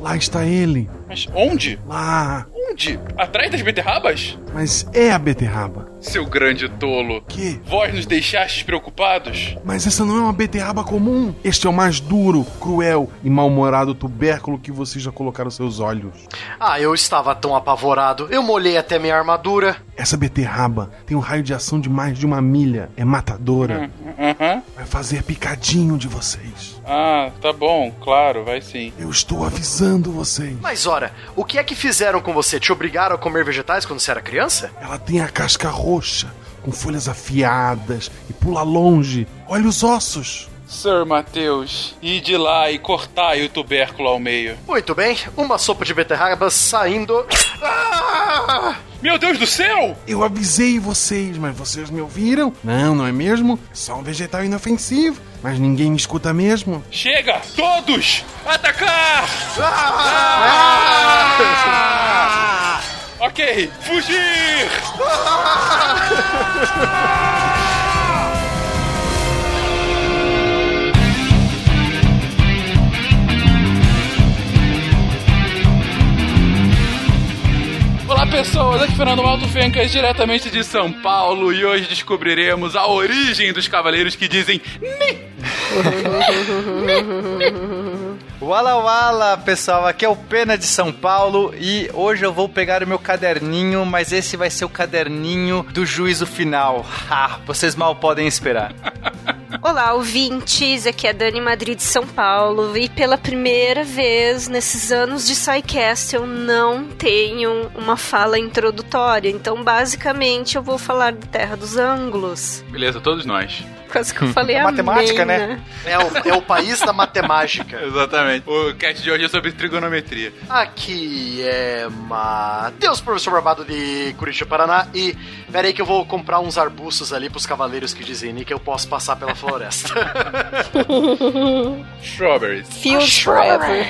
Lá está ele. Mas onde? Lá. Onde? Atrás das beterrabas? Mas é a beterraba. Seu grande tolo. Que? Vós nos deixastes preocupados? Mas essa não é uma beterraba comum. Este é o mais duro, cruel e mal-humorado tubérculo que vocês já colocaram seus olhos. Ah, eu estava tão apavorado. Eu molhei até minha armadura. Essa beterraba tem um raio de ação de mais de uma milha. É matadora. Aham. Vai fazer picadinho de vocês. Ah, tá bom, claro, vai sim. Eu estou avisando vocês. Mas ora, o que é que fizeram com você? Te obrigaram a comer vegetais quando você era criança? Ela tem a casca roxa, com folhas afiadas e pula longe. Olha os ossos. Sir Mateus, ide lá e cortai o tubérculo ao meio. Muito bem, uma sopa de beterraba saindo. Ah! Meu Deus do céu! Eu avisei vocês, mas vocês me ouviram? Não, não é mesmo? É só um vegetal inofensivo. Mas ninguém me escuta mesmo. Chega! Todos! Atacar! Ah! Ok, fugir! Olá pessoas, aqui é Fernando Malto Fencas, diretamente de São Paulo, e hoje descobriremos a origem dos cavaleiros que dizem Ni! Wala Wala, pessoal, aqui é o Pena de São Paulo e hoje eu vou pegar o meu caderninho, mas esse vai ser o caderninho do juízo final. Ha, vocês mal podem esperar. Olá, ouvintes, aqui é a Dani Madrid de São Paulo e pela primeira vez nesses anos de SciCast eu não tenho uma fala introdutória, então basicamente eu vou falar da Terra dos Ângulos. Beleza, todos nós. Quase que eu falei É amém, matemática, né? É o, é o país da matemática. Exatamente. O cast de hoje é sobre trigonometria. Aqui é Matheus, professor Barbado de Curitiba, Paraná. E peraí que eu vou comprar uns arbustos ali pros cavaleiros que dizem que eu posso passar pela floresta. Strawberries. Fields Forever.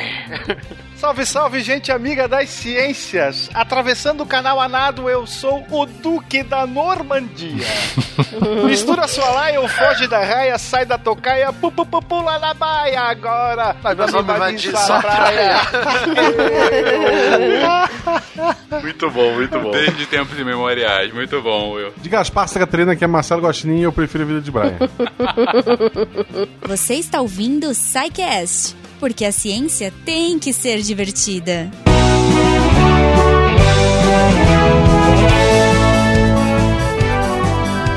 Salve, salve, gente amiga das ciências! Atravessando o canal Anado, eu sou o Duque da Normandia. Mistura sua laia, ou foge da raia, sai da tocaia, pu, pu, pu, pula na baia agora! Nós vamos invadir sua praia! Muito bom, muito bom. Desde tempos imemoriais. Muito bom, Will. De Gaspar Catarina, que é Marcelo Gostinho e eu prefiro a vida de Brian. Você está ouvindo o SciCast, porque a ciência tem que ser divertida.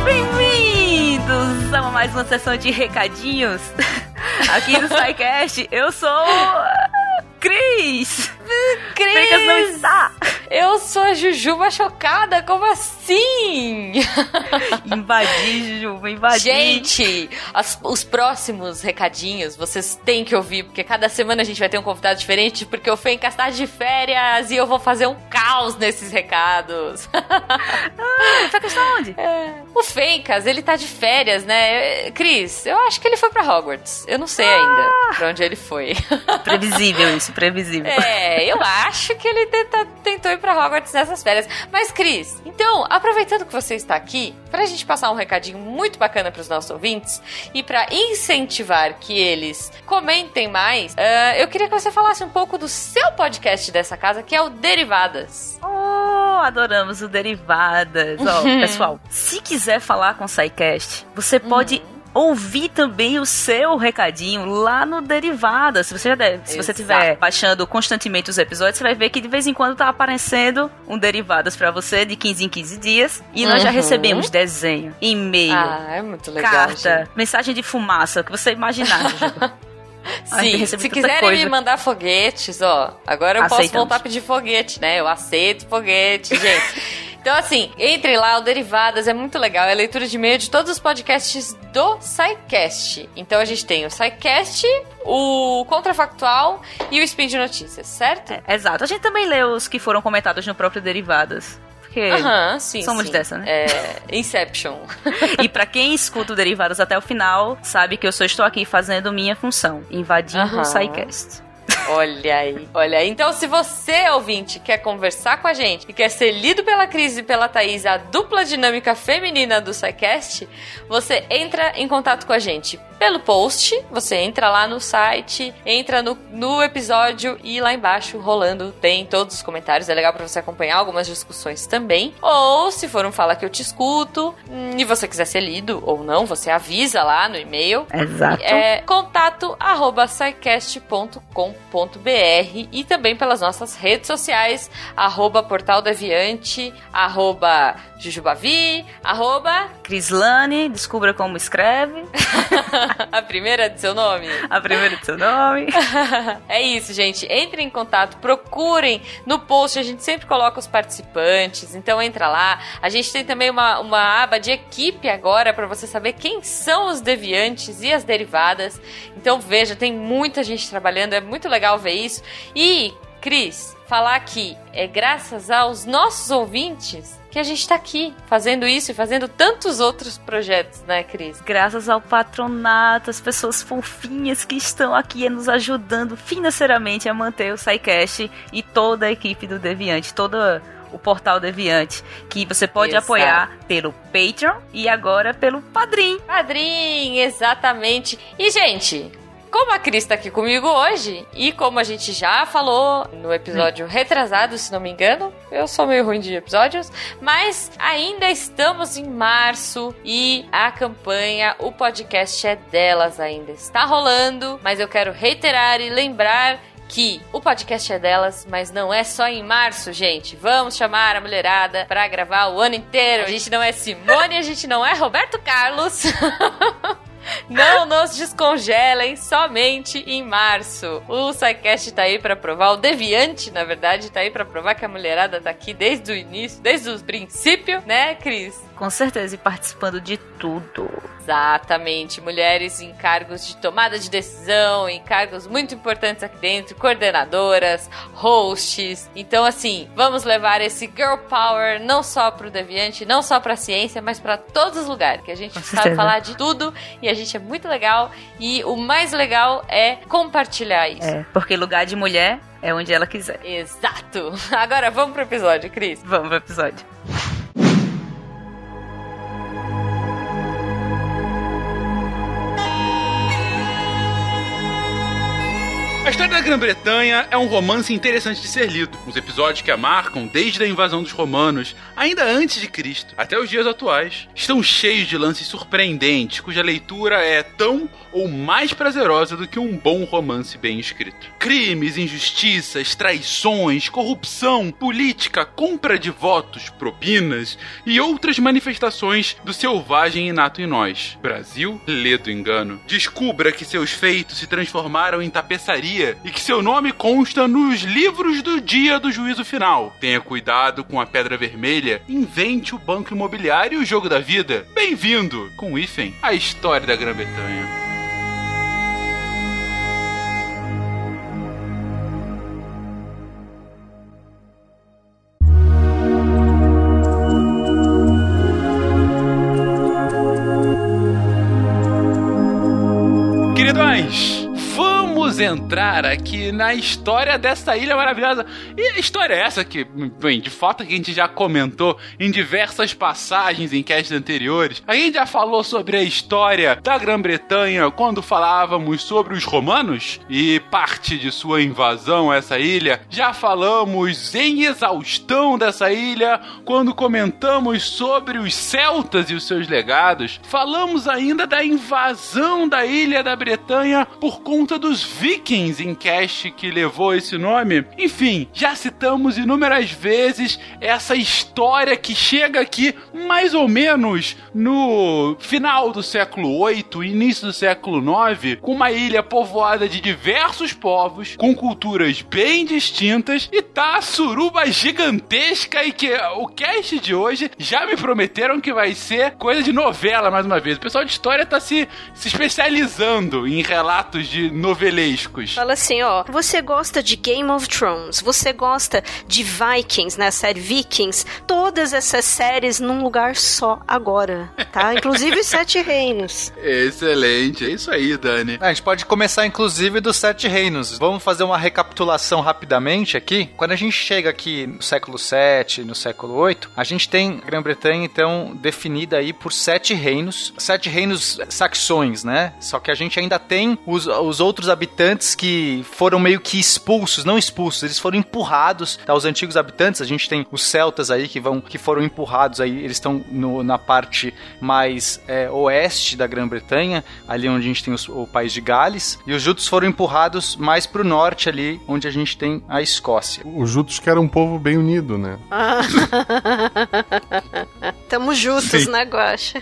Bem-vindos a mais uma sessão de recadinhos aqui no SciCast. Eu sou Cris. Fencas não está. Eu sou a Jujuba chocada, como assim? Invadi, Jujuba, invadi. Gente, as- os próximos recadinhos vocês têm que ouvir, porque cada semana a gente vai ter um convidado diferente, porque o Fencas tá de férias e eu vou fazer um caos nesses recados. Ah, Fencas tá onde? É, O Fencas, ele tá de férias, né? Cris, eu acho que ele foi pra Hogwarts. Eu não sei ainda pra onde ele foi. Previsível isso, previsível. É, eu acho que ele tenta- tentou ir pra Hogwarts nessas férias. Mas, Cris, então, aproveitando que você está aqui, pra gente passar um recadinho muito bacana pros nossos ouvintes e pra incentivar que eles comentem mais, ah, eu queria que você falasse um pouco do seu podcast dessa casa, que é o Derivadas. Oh, adoramos o Derivadas. Ó, pessoal, se quiser falar com o SciCast, você pode ouvir também o seu recadinho lá no Derivadas. Se você, já deve- se você estiver baixando constantemente os episódios, você vai ver que de vez em quando tá aparecendo um Derivadas pra você de 15 em 15 dias. E nós já Uhum. recebemos desenho, e-mail, Ah, é muito legal. carta, gente. mensagem de fumaça, o que você imaginar. Ai, Sim, se quiserem coisa. me mandar foguetes, ó, agora eu posso Aceitamos. voltar a pedir foguete, né? Eu aceito foguete, gente. Então, assim, entre lá, o Derivadas é muito legal. É a leitura de e-mail de todos os podcasts do SciCast. Então, a gente tem o SciCast, o Contrafactual e o Spin de Notícias, certo? É, exato. A gente também lê os que foram comentados no próprio Derivadas. Porque Aham, sim. somos sim. dessa, né? É, Inception. E pra quem escuta o Derivados até o final, sabe que eu só estou aqui fazendo minha função, invadindo Aham. o SciCast. Olha aí, olha aí. Então, se você, ouvinte, quer conversar com a gente e quer ser lido pela Cris e pela Thaís, a dupla dinâmica feminina do SciCast, você entra em contato com a gente pelo post. Você entra lá no site, entra no, no episódio e lá embaixo, rolando, tem todos os comentários. É legal para você acompanhar algumas discussões também. Ou, se for um Fala Que Eu Te Escuto, hum, e você quiser ser lido ou não, você avisa lá no e-mail. Exato. É contato arroba scicast.com.br e também pelas nossas redes sociais, arroba Portal Deviante, arroba Jujubavi, arroba Crislane, descubra como escreve. a primeira de seu nome. A primeira de seu nome. é isso, gente. Entrem em contato, procurem no post, a gente sempre coloca os participantes, então entra lá. A gente tem também uma, uma aba de equipe agora para você saber quem são os deviantes e as derivadas. Então veja, tem muita gente trabalhando, é muito legal ver isso. E, Cris, falar que é graças aos nossos ouvintes que a gente está aqui fazendo isso e fazendo tantos outros projetos, né, Cris? Graças ao patronato, as pessoas fofinhas que estão aqui nos ajudando financeiramente a manter o SciCast e toda a equipe do Deviante, toda o portal Deviante, que você pode Exato. apoiar pelo Patreon e agora pelo Padrim. Padrim, exatamente. E, gente, como a Cris tá aqui comigo hoje, e como a gente já falou no episódio retrasado, se não me engano, eu sou meio ruim de episódios, mas ainda estamos em março e a campanha, o podcast é delas ainda. Está rolando, mas eu quero reiterar e lembrar que o podcast é delas, mas não é só em março, gente. Vamos chamar a mulherada pra gravar o ano inteiro. A gente não é Simone, a gente não é Roberto Carlos. Não nos descongelem somente em março. O SciCast tá aí pra provar, o Deviante, na verdade, tá aí pra provar que a mulherada tá aqui desde o início, desde o princípio, né, Cris? Com certeza, e participando de tudo. Exatamente, mulheres em cargos de tomada de decisão, em cargos muito importantes aqui dentro, coordenadoras, hosts. Então, assim, vamos levar esse girl power não só pro Deviante, não só pra ciência, mas pra todos os lugares, que a gente sabe falar de tudo e a gente é muito legal. E o mais legal é compartilhar isso. É, porque lugar de mulher é onde ela quiser. Exato. Agora vamos pro episódio, Cris. Vamos pro episódio. A história da Grã-Bretanha é um romance interessante de ser lido. Os episódios que a marcam desde a invasão dos romanos, ainda antes de Cristo, até os dias atuais, estão cheios de lances surpreendentes, cuja leitura é tão ou mais prazerosa do que um bom romance bem escrito. Crimes, injustiças, traições, corrupção, política, compra de votos, propinas e outras manifestações do selvagem inato em nós. Brasil, lê do engano. Descubra que seus feitos se transformaram em tapeçaria e que seu nome consta nos livros do dia do juízo final. Tenha cuidado com a pedra vermelha, invente o banco imobiliário e o jogo da vida. Bem-vindo, com hífen, à história da Grã-Bretanha. Vamos entrar aqui na história dessa ilha maravilhosa. E a história é essa que, bem, de fato a gente já comentou em diversas passagens em castes anteriores. A gente já falou sobre a história da Grã-Bretanha quando falávamos sobre os romanos e parte de sua invasão a essa ilha. Já falamos em exaustão dessa ilha quando comentamos sobre os celtas e os seus legados. Falamos ainda da invasão da ilha da Bretanha por conta dos vikings em cast que levou esse nome. Enfim, já citamos inúmeras vezes essa história que chega aqui mais ou menos no final do século 8, início do século 9, com uma ilha povoada de diversos povos, com culturas bem distintas e tá a suruba gigantesca e que o cast de hoje já me prometeram que vai ser coisa de novela mais uma vez. O pessoal de história tá se, se especializando em relatos de novelescos. Fala assim, ó, você gosta de Game of Thrones, você gosta de Vikings, né, a série Vikings, todas essas séries num lugar só agora, tá? Inclusive os Sete Reinos. Excelente, é isso aí, Dani. A gente pode começar, inclusive, dos Sete Reinos. Vamos fazer uma recapitulação rapidamente aqui. Quando a gente chega aqui no século VII, no século VIII, a gente tem a Grã-Bretanha, então, definida aí por sete reinos. Sete reinos saxões, né? Só que a gente ainda tem os, os outros habitantes que foram meio que expulsos, não expulsos, eles foram empurrados, tá? Os antigos habitantes, a gente tem os celtas aí que vão, que foram empurrados aí, eles estão na parte mais é, oeste da Grã-Bretanha, ali onde a gente tem os- o país de Gales, e os jutos foram empurrados mais pro norte ali, onde a gente tem a Escócia. Os Jutos que era um povo bem unido, né? Tamo juntos, Sim. né, Guaxa?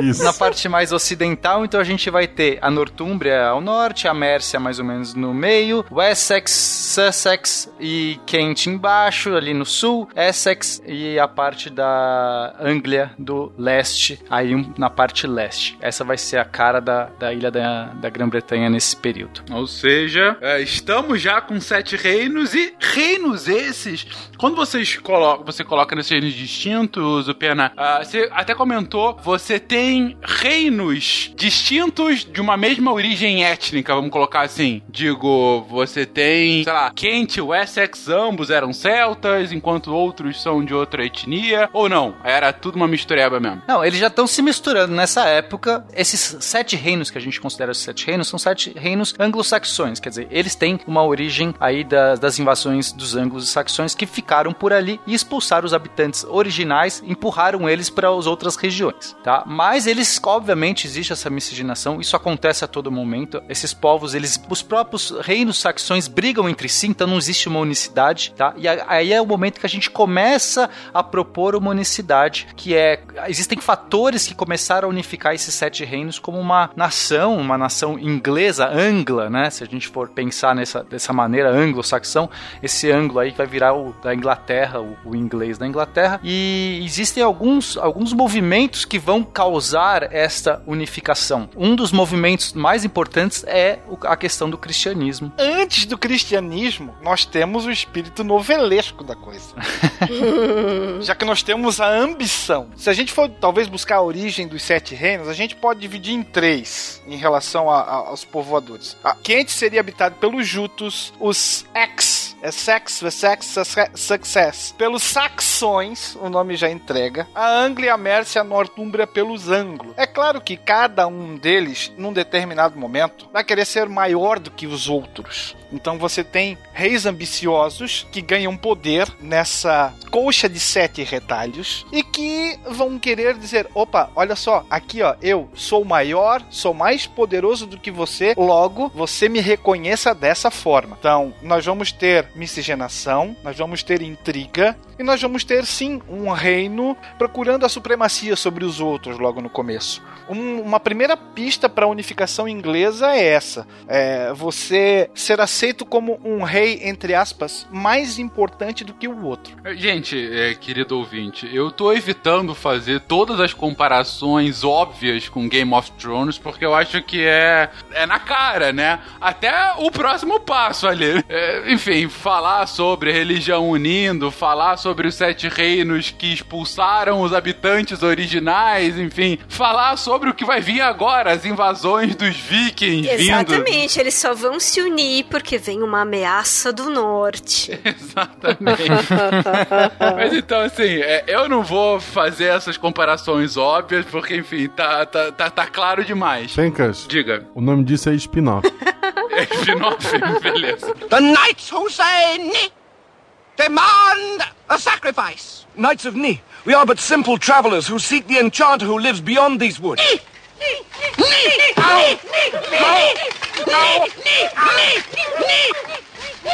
Isso. Na parte mais ocidental, então a gente vai ter a Nortúmbria ao norte, a Mércia mais ou menos no meio, Wessex, Sussex e Kent embaixo, ali no sul, Essex e a parte da Anglia do leste, aí um- na parte leste. Essa vai ser a cara da, da ilha da, da Grã-Bretanha nesse período. Ou seja, é, estamos já com sete reinos e reinos esses. Quando vocês colocam, você coloca nesses reinos distintos, o Ah, você até comentou, você tem reinos distintos de uma mesma origem étnica, vamos colocar assim. Digo, você tem, sei lá, Kent e Wessex, ambos eram celtas, enquanto outros são de outra etnia, ou não? Era tudo uma mistureba mesmo. Não, eles já estão se misturando nessa época. Esses sete reinos que a gente considera os sete reinos são sete reinos anglo-saxões. Quer dizer, eles têm uma origem aí das, das invasões dos anglo-saxões que ficaram por ali e expulsaram os habitantes originais, empurraram eles para as outras regiões, tá? Mas eles, obviamente, existe essa miscigenação. Isso acontece a todo momento. Esses povos, eles, os próprios reinos saxões brigam entre si, então não existe uma unicidade, tá? E aí é o momento que a gente começa a propor uma unicidade, que é existem fatores que começaram a unificar esses sete reinos como uma nação, uma nação inglesa, angla, né? Se a gente for pensar nessa dessa maneira anglo-saxão, esse anglo aí vai virar o da Inglaterra, o, o inglês da Inglaterra. E existem alguns alguns movimentos que vão causar esta unificação. Um dos movimentos mais importantes é a questão do cristianismo. Antes do cristianismo, nós temos o espírito novelesco da coisa. Já que nós temos a ambição. Se a gente for talvez buscar a origem dos sete reinos, a gente pode dividir em três em relação a- a- aos povoadores. A Kent seria habitado pelos Jutos, os Ex, é Sex, Wessex, Susse- Success. Pelos Saxões, o nome já entrega. A Anglia, a Mércia, a Nortúmbria pelos Anglo. É claro que cada um deles, num determinado momento, vai querer ser maior do que os outros. Então você tem reis ambiciosos que ganham poder nessa colcha de sete retalhos e que vão querer dizer: opa, olha só, aqui ó, eu sou maior, sou mais poderoso do que você, logo você me reconheça dessa forma. Então nós vamos ter miscigenação, nós vamos ter intriga e nós vamos ter sim um reino procurando a supremacia sobre os outros logo no começo. Um- uma primeira pista para a unificação inglesa é essa: é você ser aceito como um rei, entre aspas, mais importante do que o outro. Gente, é, querido ouvinte, eu tô evitando fazer todas as comparações óbvias com Game of Thrones, porque eu acho que é, é na cara, né? Até o próximo passo ali. É, enfim, falar sobre religião unindo, falar sobre os sete reinos que expulsaram os habitantes originais, enfim, falar sobre o que vai vir agora, as invasões dos vikings vindo. Exatamente, eles só vão se unir porque vem uma ameaça do norte. Exatamente. Mas então, assim, é, eu não vou fazer essas comparações óbvias, porque, enfim, tá, tá, tá, tá claro demais. Fencas, Diga. o nome disso é spin-off. É spin-off? Beleza. The knights who say Ni demand a sacrifice. Knights of Ni, we are but simple travelers who seek the enchanter who lives beyond these woods.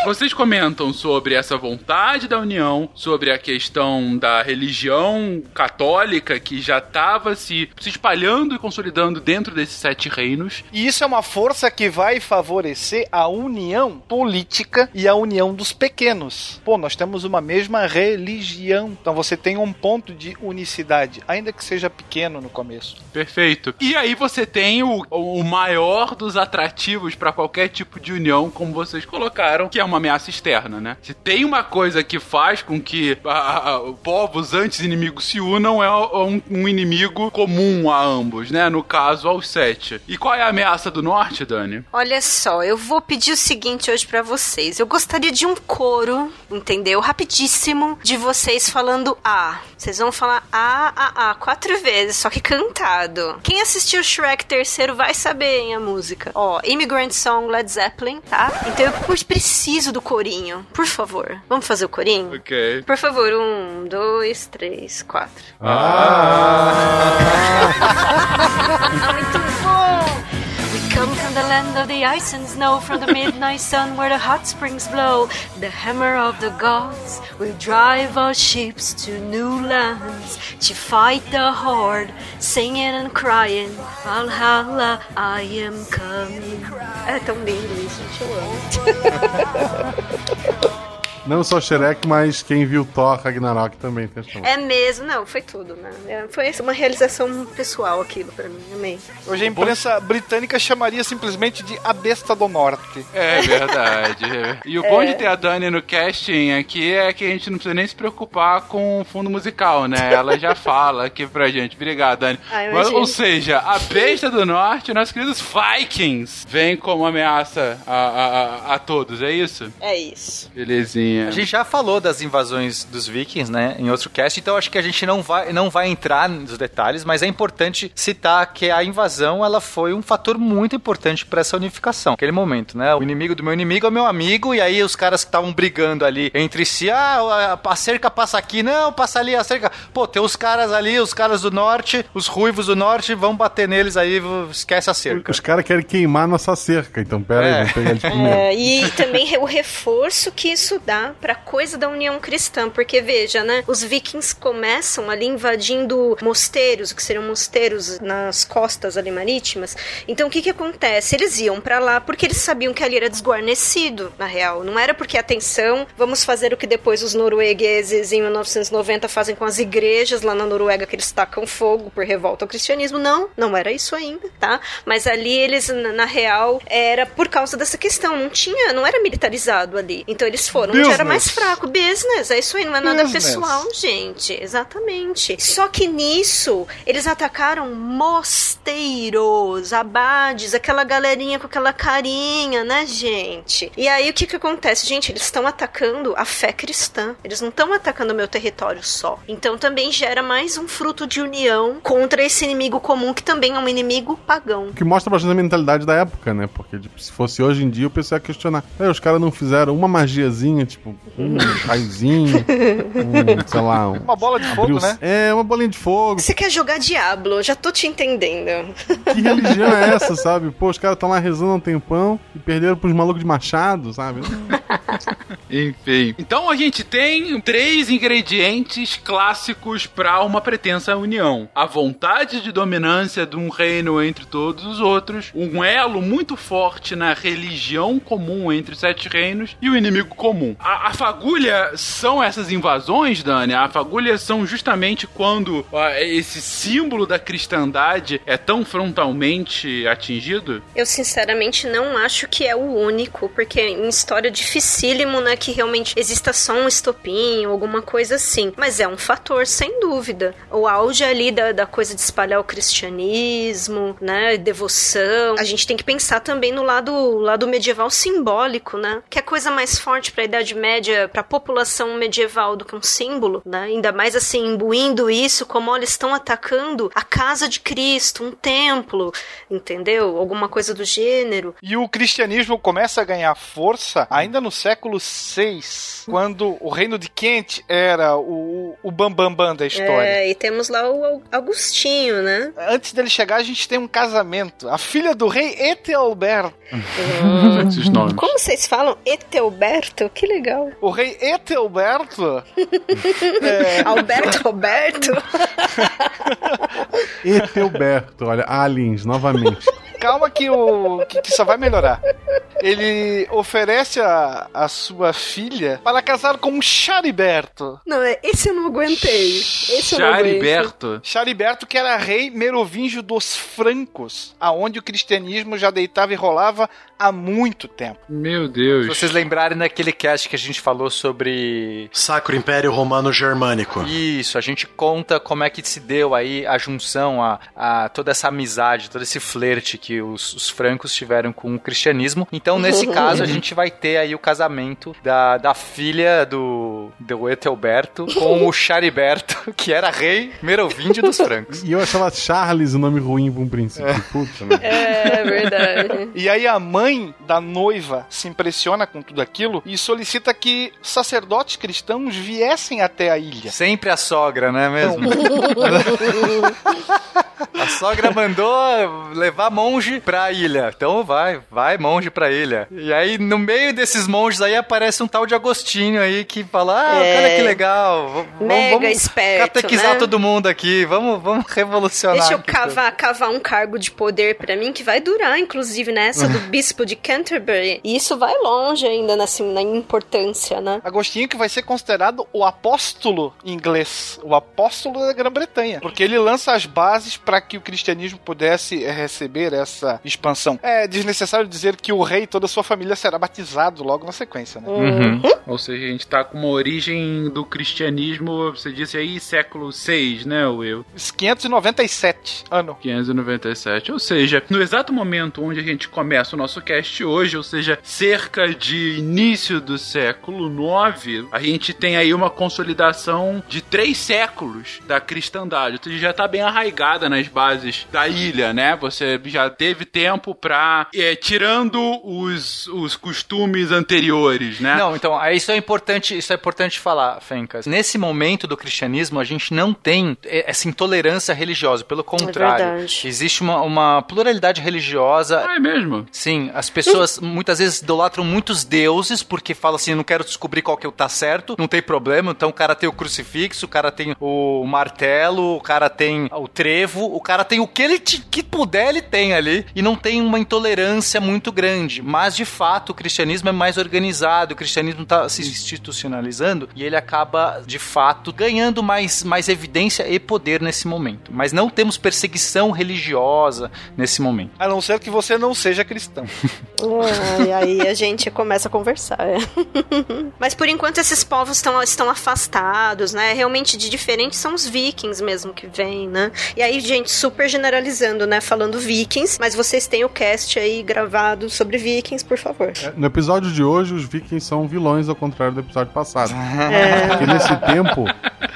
Vocês comentam sobre essa vontade da união, sobre a questão da religião católica que já estava se, se espalhando e consolidando dentro desses sete reinos. E isso é uma força que vai favorecer a união política e a união dos pequenos. Pô, nós temos uma mesma religião. Então você tem um ponto de unicidade, ainda que seja pequeno no começo. Perfeito. E aí você tem o, o maior dos atrativos para qualquer tipo de união, como vocês colocaram, que é uma ameaça externa, né? Se tem uma coisa que faz com que a, a, povos antes inimigos se unam, é um, um, inimigo comum a ambos, né? No caso, aos sete. E qual é a ameaça do norte, Dani? Olha só, eu vou pedir o seguinte hoje para vocês. Eu gostaria de um coro, entendeu? Rapidíssimo, de vocês falando A. Vocês vão falar A, A, A, quatro vezes, só que cantado. Quem assistiu Shrek terceiro vai saber, hein, a música. Ó, Immigrant Song, Led Zeppelin, tá? Então eu preciso do corinho. Por favor. Vamos fazer o corinho? Ok. Por favor, um, dois, três, quatro. Ah! Muito bom! We from the land of the ice and snow, from the midnight sun where the hot springs blow. The hammer of the gods will drive our ships to new lands to fight the horde, singing and crying, Valhalla, I am coming. É tão lindo isso, gente, eu amo. Não só Shrek, mas quem viu Thor Ragnarok também tem É mesmo, não, foi tudo, né? É, Foi uma realização pessoal aquilo pra mim, amei. Hoje a imprensa britânica chamaria simplesmente de a besta do norte. É verdade. E o bom de ter a Dani no casting aqui é que a gente não precisa nem se preocupar com o fundo musical, né? Ela já fala aqui pra gente. Obrigado, Dani. Ah, Mas, imagino. ou seja, a besta do norte, nossos queridos Vikings, vem como ameaça a, a, a, a todos, é isso? É isso. Belezinha. A gente já falou das invasões dos vikings, né, em outro cast, então acho que a gente não vai, não vai entrar nos detalhes, mas é importante citar que a invasão, ela foi um fator muito importante para essa unificação, aquele momento, né, o inimigo do meu inimigo é o meu amigo, e aí os caras que estavam brigando ali entre si, ah, a cerca passa aqui, não, passa ali a cerca, pô, tem os caras ali, os caras do norte, os ruivos do norte, vão bater neles aí, esquece a cerca. Os caras querem queimar nossa cerca, então pera aí, É. vamos pegar eles primeiro. É, e também o reforço que isso dá pra coisa da união cristã, porque veja, né? Os vikings começam ali invadindo mosteiros, que seriam mosteiros nas costas ali marítimas. Então o que que acontece? Eles iam pra lá porque eles sabiam que ali era desguarnecido, na real. Não era porque atenção, vamos fazer o que depois os noruegueses em 1990 fazem com as igrejas lá na Noruega que eles tacam fogo por revolta ao cristianismo. Não, não era isso ainda, tá? Mas ali eles na real era por causa dessa questão, não tinha, não era militarizado ali. Então eles foram onde era mais Business. fraco, business, é isso aí, não é nada Business. pessoal, gente. Exatamente. Só que nisso, eles atacaram mosteiros, abades, aquela galerinha com aquela carinha, né, gente? E aí o que que acontece? Gente, eles estão atacando a fé cristã. Eles não estão atacando o meu território só. Então também gera mais um fruto de união contra esse inimigo comum que também é um inimigo pagão. O que mostra bastante a mentalidade da época, né? Porque tipo, se fosse hoje em dia, o pessoal ia questionar. "É, os caras não fizeram uma magiazinha, tipo, um raizinho, um, sei lá, um, Uma bola de fogo, abriu- né? É, uma bolinha de fogo. Você quer jogar Diablo? Já tô te entendendo. Que religião é essa, sabe? Pô, os caras estão lá rezando há um tempão e perderam pros malucos de machado, sabe? Enfim. Então a gente tem três ingredientes clássicos para uma pretensa união: a vontade de dominância de um reino entre todos os outros, um elo muito forte na religião comum entre os sete reinos e o inimigo comum. A, a fagulha são essas invasões, Dani? A fagulha são justamente quando esse símbolo da cristandade é tão frontalmente atingido? Eu sinceramente não acho que é o único, porque em história dificílimo, né, que realmente exista só um estopim alguma coisa assim. Mas é um fator, sem dúvida. O auge ali da, da coisa de espalhar o cristianismo, né, devoção. A gente tem que pensar também no lado, lado medieval simbólico, né, que é coisa mais forte para a Idade Média, para a população medieval do que um símbolo, né, ainda mais assim, imbuindo isso como, olha, estão atacando a casa de Cristo, um templo, entendeu? Alguma coisa do gênero. E o cristianismo começa a ganhar força ainda no século vocês quando o reino de Kent era o, o bambambam bam, bam da história. É, e temos lá o Augustinho, né? Antes dele chegar, a gente tem um casamento. A filha do rei Etelberto. Como vocês falam? Etelberto? Que legal. O rei Etelberto. é... Alberto Roberto. Etelberto, olha, aliens, novamente. Calma que, o, que, que só vai melhorar. Ele oferece a, a sua filha para casar com um Chariberto. Não, é, esse eu não aguentei. Esse Chariberto? Chariberto, que era rei merovingio dos francos, aonde o cristianismo já deitava e rolava há muito tempo. Meu Deus. Se vocês lembrarem daquele cast que a gente falou sobre. Sacro Império Romano Germânico. Isso, a gente conta como é que se deu aí a junção, a, a toda essa amizade, todo esse flerte que os, os francos tiveram com o cristianismo. Então, nesse caso, a gente vai ter aí o casamento da, da filha do, do Etelberto com o Chariberto, que era rei merovingio dos francos. E eu achava Charles o um nome ruim para um princípio. É. Puta, né? É verdade. e aí a mãe da noiva se impressiona com tudo aquilo e solicita que sacerdotes cristãos viessem até a ilha. Sempre a sogra, não é mesmo? a sogra mandou levar monge pra ilha. Então vai, vai monge pra ilha. E aí, no meio desses monges aí, aparece um tal de Agostinho aí que fala: Ah, é... cara, que legal. Mega vamos esperto, catequizar né? todo mundo aqui. Vamos, vamos revolucionar. Deixa eu cavar, cavar um cargo de poder pra mim que vai durar, inclusive, nessa do bispo de Canterbury. E isso vai longe ainda na, assim, na importância, né? Agostinho que vai ser considerado o apóstolo inglês, o apóstolo da Grã-Bretanha, porque ele lança as bases para que o cristianismo pudesse receber essa expansão. É desnecessário dizer que o rei e toda a sua família será batizado logo na sequência, né? Uhum. Ou seja, a gente tá com uma origem do cristianismo, você disse aí, século 6, né, Will? 597 ano. 597. Ou seja, no exato momento onde a gente começa o nosso cast hoje, ou seja, cerca de início do século 9, a gente tem aí uma consolidação de três séculos da cristandade. Seja, já tá bem arraigada nas bases da ilha, né? Você já teve tempo pra. É, tirando os, os costumes anteriores, né? Não, então, isso é importante, isso é importante falar, Fencas. Nesse momento do cristianismo, a gente não tem essa intolerância religiosa, pelo contrário. É. Existe uma, uma pluralidade religiosa. Ah, é mesmo? Sim, as pessoas muitas vezes idolatram muitos deuses, porque falam assim, não quero descobrir qual que é o tá certo, não tem problema, então o cara tem o crucifixo, o cara tem o martelo, o cara tem o trevo, o cara tem o que ele te, que puder, ele tem ali, e não tem uma intolerância muito grande. Mas, de fato, o cristianismo é mais organizado, o cristianismo está se institucionalizando e ele acaba, de fato, ganhando mais, mais evidência e poder nesse momento. Mas não temos perseguição religiosa nesse momento. A não ser que você não seja cristão. E aí a gente começa a conversar. É. Mas por enquanto esses povos estão, estão afastados, né? Realmente de diferentes são os vikings mesmo que vêm, né? E aí, gente, super generalizando, né? Falando vikings, mas vocês têm o cast aí gravado sobre vikings, por favor. É, no episódio de hoje, os vikings são vilões, ao contrário do episódio passado. É. Porque nesse tempo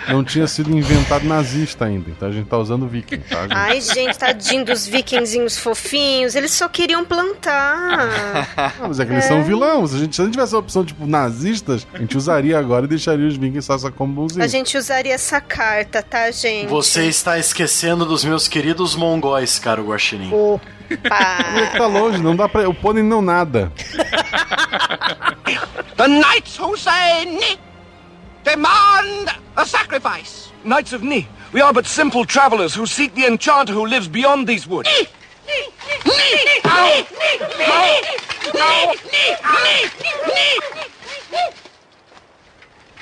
não tinha sido inventado nazista ainda, então a gente tá usando viking, tá? Gente? Ai, gente, tadinho dos vikingzinhos fofinhos, eles só queriam plantar. Ah, mas é que eles são vilões. Se a gente, se a gente tivesse a opção, tipo, nazistas, a gente usaria agora e deixaria os vikings só como bonzinhos. A gente usaria essa carta, tá, gente? Você está esquecendo dos meus queridos mongóis, cara, o Guaxinim. Opa! tá longe, não dá pra. O pônei não nada. The knights Ni demand a sacrifice. Knights of Ni, we are but simple travelers who seek the enchanter who lives beyond these woods.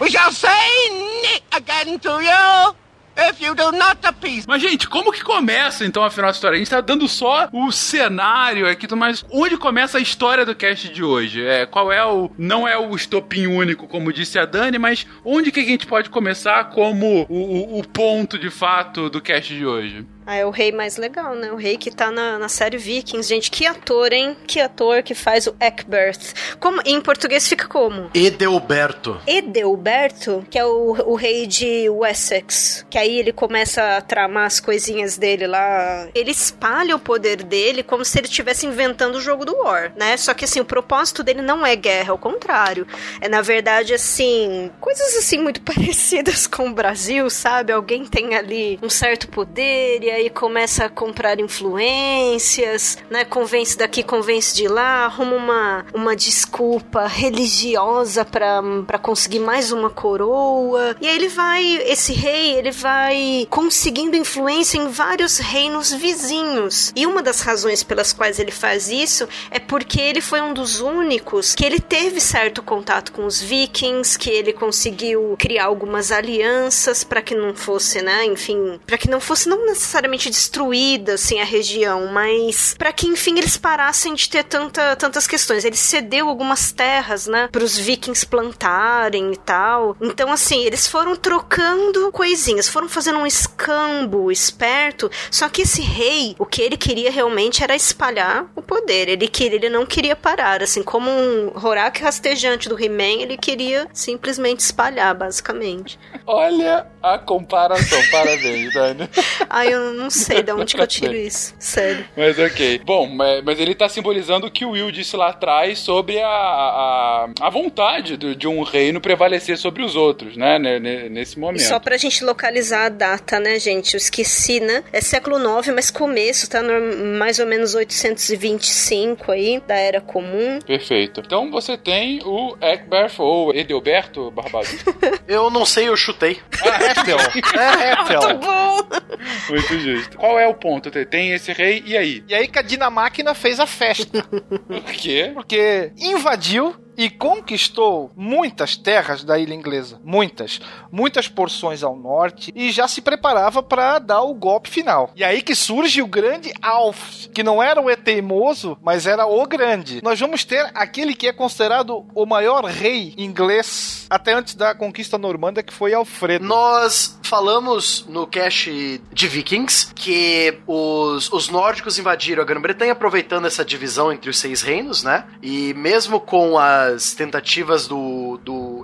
We shall say Ni again to you. If you do not appease. Mas, gente, como que começa então a final da história? A gente tá dando só o cenário aqui, mas onde começa a história do cast de hoje? É, qual é o. Não é o estopim único, como disse a Dani, mas onde que a gente pode começar como o, o, o ponto de fato do cast de hoje? Ah, é o rei mais legal, né? O rei que tá na, na série Vikings. Gente, que ator, hein? Que ator que faz o Eckbert. Como, em português fica como? Edelberto. Edelberto, que é o, o rei de Wessex. Que aí ele começa a tramar as coisinhas dele lá. Ele espalha o poder dele como se ele estivesse inventando o jogo do War, né? Só que assim, o propósito dele não é guerra, ao contrário. É na verdade assim, coisas assim muito parecidas com o Brasil, sabe? Alguém tem ali um certo poder e aí começa a comprar influências, né? Convence daqui, convence de lá, arruma uma, uma desculpa religiosa para conseguir mais uma coroa. E aí ele vai, esse rei, ele vai conseguindo influência em vários reinos vizinhos. E uma das razões pelas quais ele faz isso é porque ele foi um dos únicos que ele teve certo contato com os vikings, que ele conseguiu criar algumas alianças para que não fosse, né, enfim, para que não fosse não necessariamente destruída assim a região, mas para que enfim eles parassem de ter tanta, tantas questões. Ele cedeu algumas terras, né, para os vikings plantarem e tal. Então assim, eles foram trocando coisinhas, foram fazendo um escambo esperto, só que esse rei, o que ele queria realmente era espalhar o poder. Ele queria, ele não queria parar, assim, como um Horak rastejante do He-Man, ele queria simplesmente espalhar, basicamente. Olha a comparação, parabéns, Dani. Ai, eu não sei de onde que eu tiro isso, sério. Mas ok. Bom, mas ele tá simbolizando o que o Will disse lá atrás sobre a, a, a vontade de um reino prevalecer sobre os outros, né, nesse momento. E só pra gente localizar a data, né, gente, eu esqueci, né, é século 9, mas começo, tá no, mais ou menos 825 aí, da Era Comum. Perfeito. Então você tem o Eckberth ou Edelberto Barbado. eu não sei, eu chutei. Ah, Ethel. É Ethel. Muito bom. Muito justo. Qual é o ponto? Tem esse rei, e aí? E aí que a Dinamáquina fez a festa. Por quê? Porque invadiu e conquistou muitas terras da ilha inglesa, muitas, muitas porções ao norte e já se preparava para dar o golpe final. E aí que surge o grande Alf, que não era o E teimoso, mas era o grande. Nós vamos ter aquele que é considerado o maior rei inglês até antes da conquista normanda, que foi Alfredo. Nós falamos no cast de Vikings que os, os nórdicos invadiram a Grã-Bretanha aproveitando essa divisão entre os seis reinos, né? E mesmo com a as tentativas do, do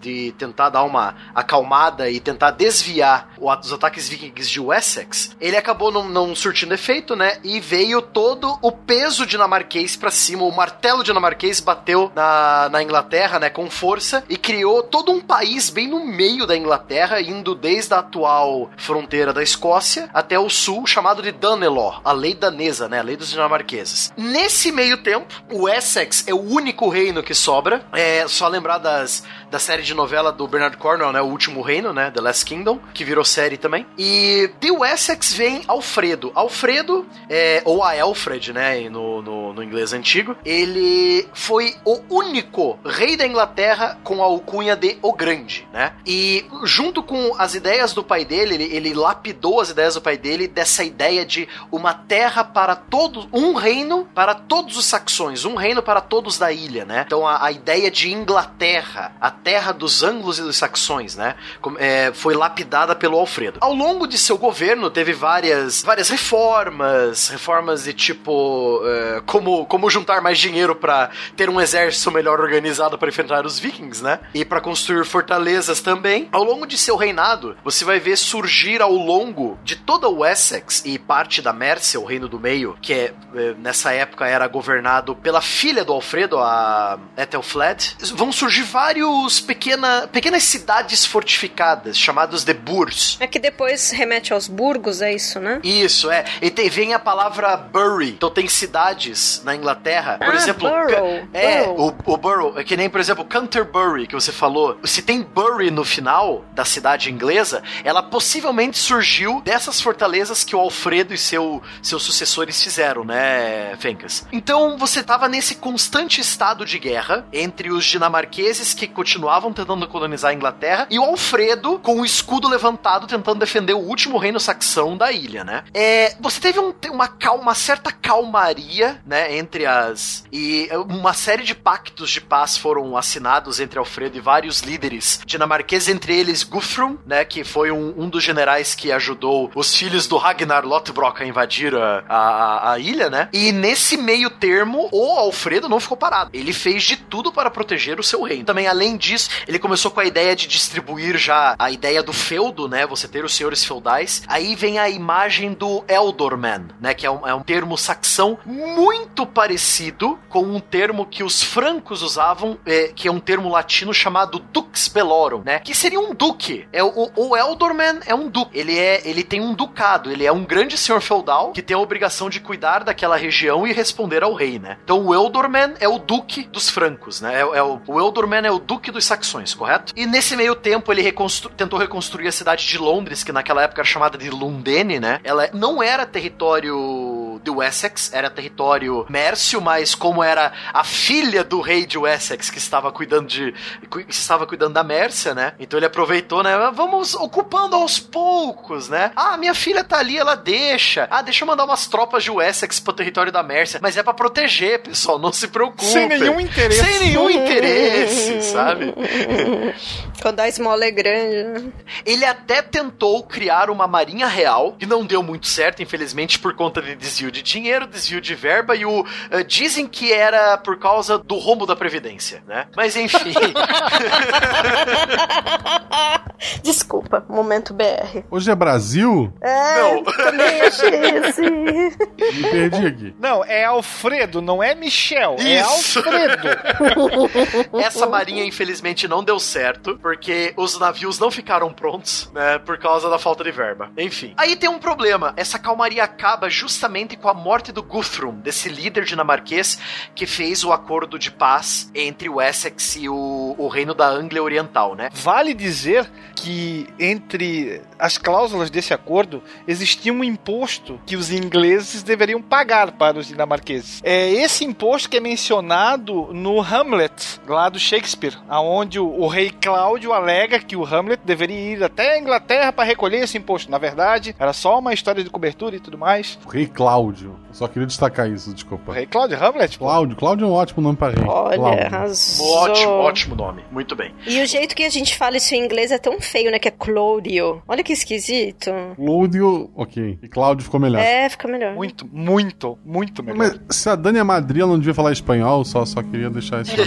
de tentar dar uma acalmada e tentar desviar os ataques vikings de Wessex, ele acabou não, não surtindo efeito, né? E veio todo o peso dinamarquês para cima, o martelo dinamarquês bateu na, na Inglaterra, né, com força e criou todo um país bem no meio da Inglaterra, indo desde a atual fronteira da Escócia até o sul, chamado de Danelaw, a lei danesa, né, a lei dos dinamarqueses. Nesse meio tempo, o Essex é o único reino que sobra. É só lembrar das, da série de novela do Bernard Cornwell, né? O Último Reino, né? The Last Kingdom, que virou série também. E de Wessex vem Alfredo. Alfredo, é, ou a Alfred, né? No, no, no, inglês antigo, ele foi o único rei da Inglaterra com a alcunha de O Grande, né? E junto com as ideias do pai dele, ele, ele lapidou as ideias do pai dele dessa ideia de uma terra para todos, um reino para todos os saxões, um reino para todos da ilha, né? Então a, a ideia de Inglaterra, a terra dos anglos e dos saxões, né? É, foi lapidada pelo Alfredo. Ao longo de seu governo, teve várias, várias reformas, reformas de tipo é, como, como juntar mais dinheiro para ter um exército melhor organizado para enfrentar os vikings, né? E para construir fortalezas também. Ao longo de seu reinado, você vai ver surgir ao longo de toda o Essex e parte da Mercia, o reino do meio, que é, é nessa época era governado pela filha do Alfredo, a Ethelflaed, vão surgir vários pequena, pequenas cidades fortificadas, chamadas de Burs. É que depois remete aos burgos, é isso, né? Isso, é. E tem, vem a palavra bury. Então tem cidades na Inglaterra, por ah, exemplo... Borough. É, O, o borough. É que nem, por exemplo, Canterbury, que você falou. Se tem bury no final da cidade inglesa, ela possivelmente surgiu dessas fortalezas que o Alfredo e seu, seus sucessores fizeram, né, Fencas? Então você tava nesse constante estado de guerra guerra entre os dinamarqueses que continuavam continuavam tentando colonizar a Inglaterra, e o Alfredo com o escudo levantado tentando defender o último reino saxão da ilha, né? É, você teve um, uma, calma, uma certa calmaria, né, entre as... e uma série de pactos de paz foram assinados entre Alfredo e vários líderes dinamarqueses, entre eles Guthrum, né, que foi um, um dos generais que ajudou os filhos do Ragnar Lothbrok a invadir a, a, a ilha, né? E nesse meio termo, o Alfredo não ficou parado. Ele fez de tudo para proteger o seu reino. Também, além ele começou com a ideia de distribuir já a ideia do feudo, né? Você ter os senhores feudais. Aí vem a imagem do Eldorman, né? Que é um, é um termo saxão muito parecido com um termo que os francos usavam, é, que é um termo latino chamado Dux Bellorum, né? Que seria um duque. É, o, o Eldorman é um duque. Ele, é, ele tem um ducado. Ele é um grande senhor feudal que tem a obrigação de cuidar daquela região e responder ao rei, né? Então o Eldorman é o duque dos francos, né? É, é o, o Eldorman é o duque dos saxões, correto? E nesse meio tempo ele reconstru tentou reconstruir a cidade de Londres, que naquela época era chamada de Lundene, né? Ela não era território de Wessex, era território Mércio, mas como era a filha do rei de Wessex que estava cuidando de que estava cuidando da Mércia, né? Então ele aproveitou, né? Vamos ocupando aos poucos, né? Ah, minha filha tá ali, ela deixa. Ah, deixa eu mandar umas tropas de Wessex pro território da Mércia, mas é para proteger, pessoal, não se preocupe. Sem nenhum interesse. Sem nenhum interesse, sabe? Quando a esmola é grande. né? Ele até tentou criar uma marinha real, que não deu muito certo, infelizmente, por conta de desvio de dinheiro, desvio de verba, e o eh, dizem que era por causa do rombo da Previdência, né? Mas enfim. Desculpa, momento BR. Hoje é Brasil? É, Não. também achei assim. Me perdi aqui. Não, é Alfredo, não é Michel. É Isso. Alfredo. Essa marinha, infelizmente, não deu certo, porque os navios não ficaram prontos, né? Por causa da falta de verba. Enfim. Aí tem um problema. Essa calmaria acaba justamente com a morte do Guthrum, desse líder dinamarquês que fez o acordo de paz entre o Essex e o, o reino da Anglia Oriental, né? Vale dizer que entre as cláusulas desse acordo existia um imposto que os ingleses deveriam pagar para os dinamarqueses. É esse imposto que é mencionado no Hamlet, lá do Shakespeare, o, o rei Cláudio alega que o Hamlet deveria ir até a Inglaterra para recolher esse imposto. Na verdade, era só uma história de cobertura e tudo mais. O rei Cláudio. Eu só queria destacar isso, O desculpa. rei Cláudio Hamlet, pô. Cláudio. Cláudio é um ótimo nome pra rei. Olha, Cláudio. arrasou. Ótimo, ótimo nome. Muito bem. E o jeito que a gente fala isso em inglês é tão feio, né? Que é Cláudio. Olha que esquisito. Cláudio, ok. E Cláudio ficou melhor. É, fica melhor. Muito, muito, muito melhor. Mas se a Dani é Madrid, ela não devia falar espanhol, só, só queria deixar isso.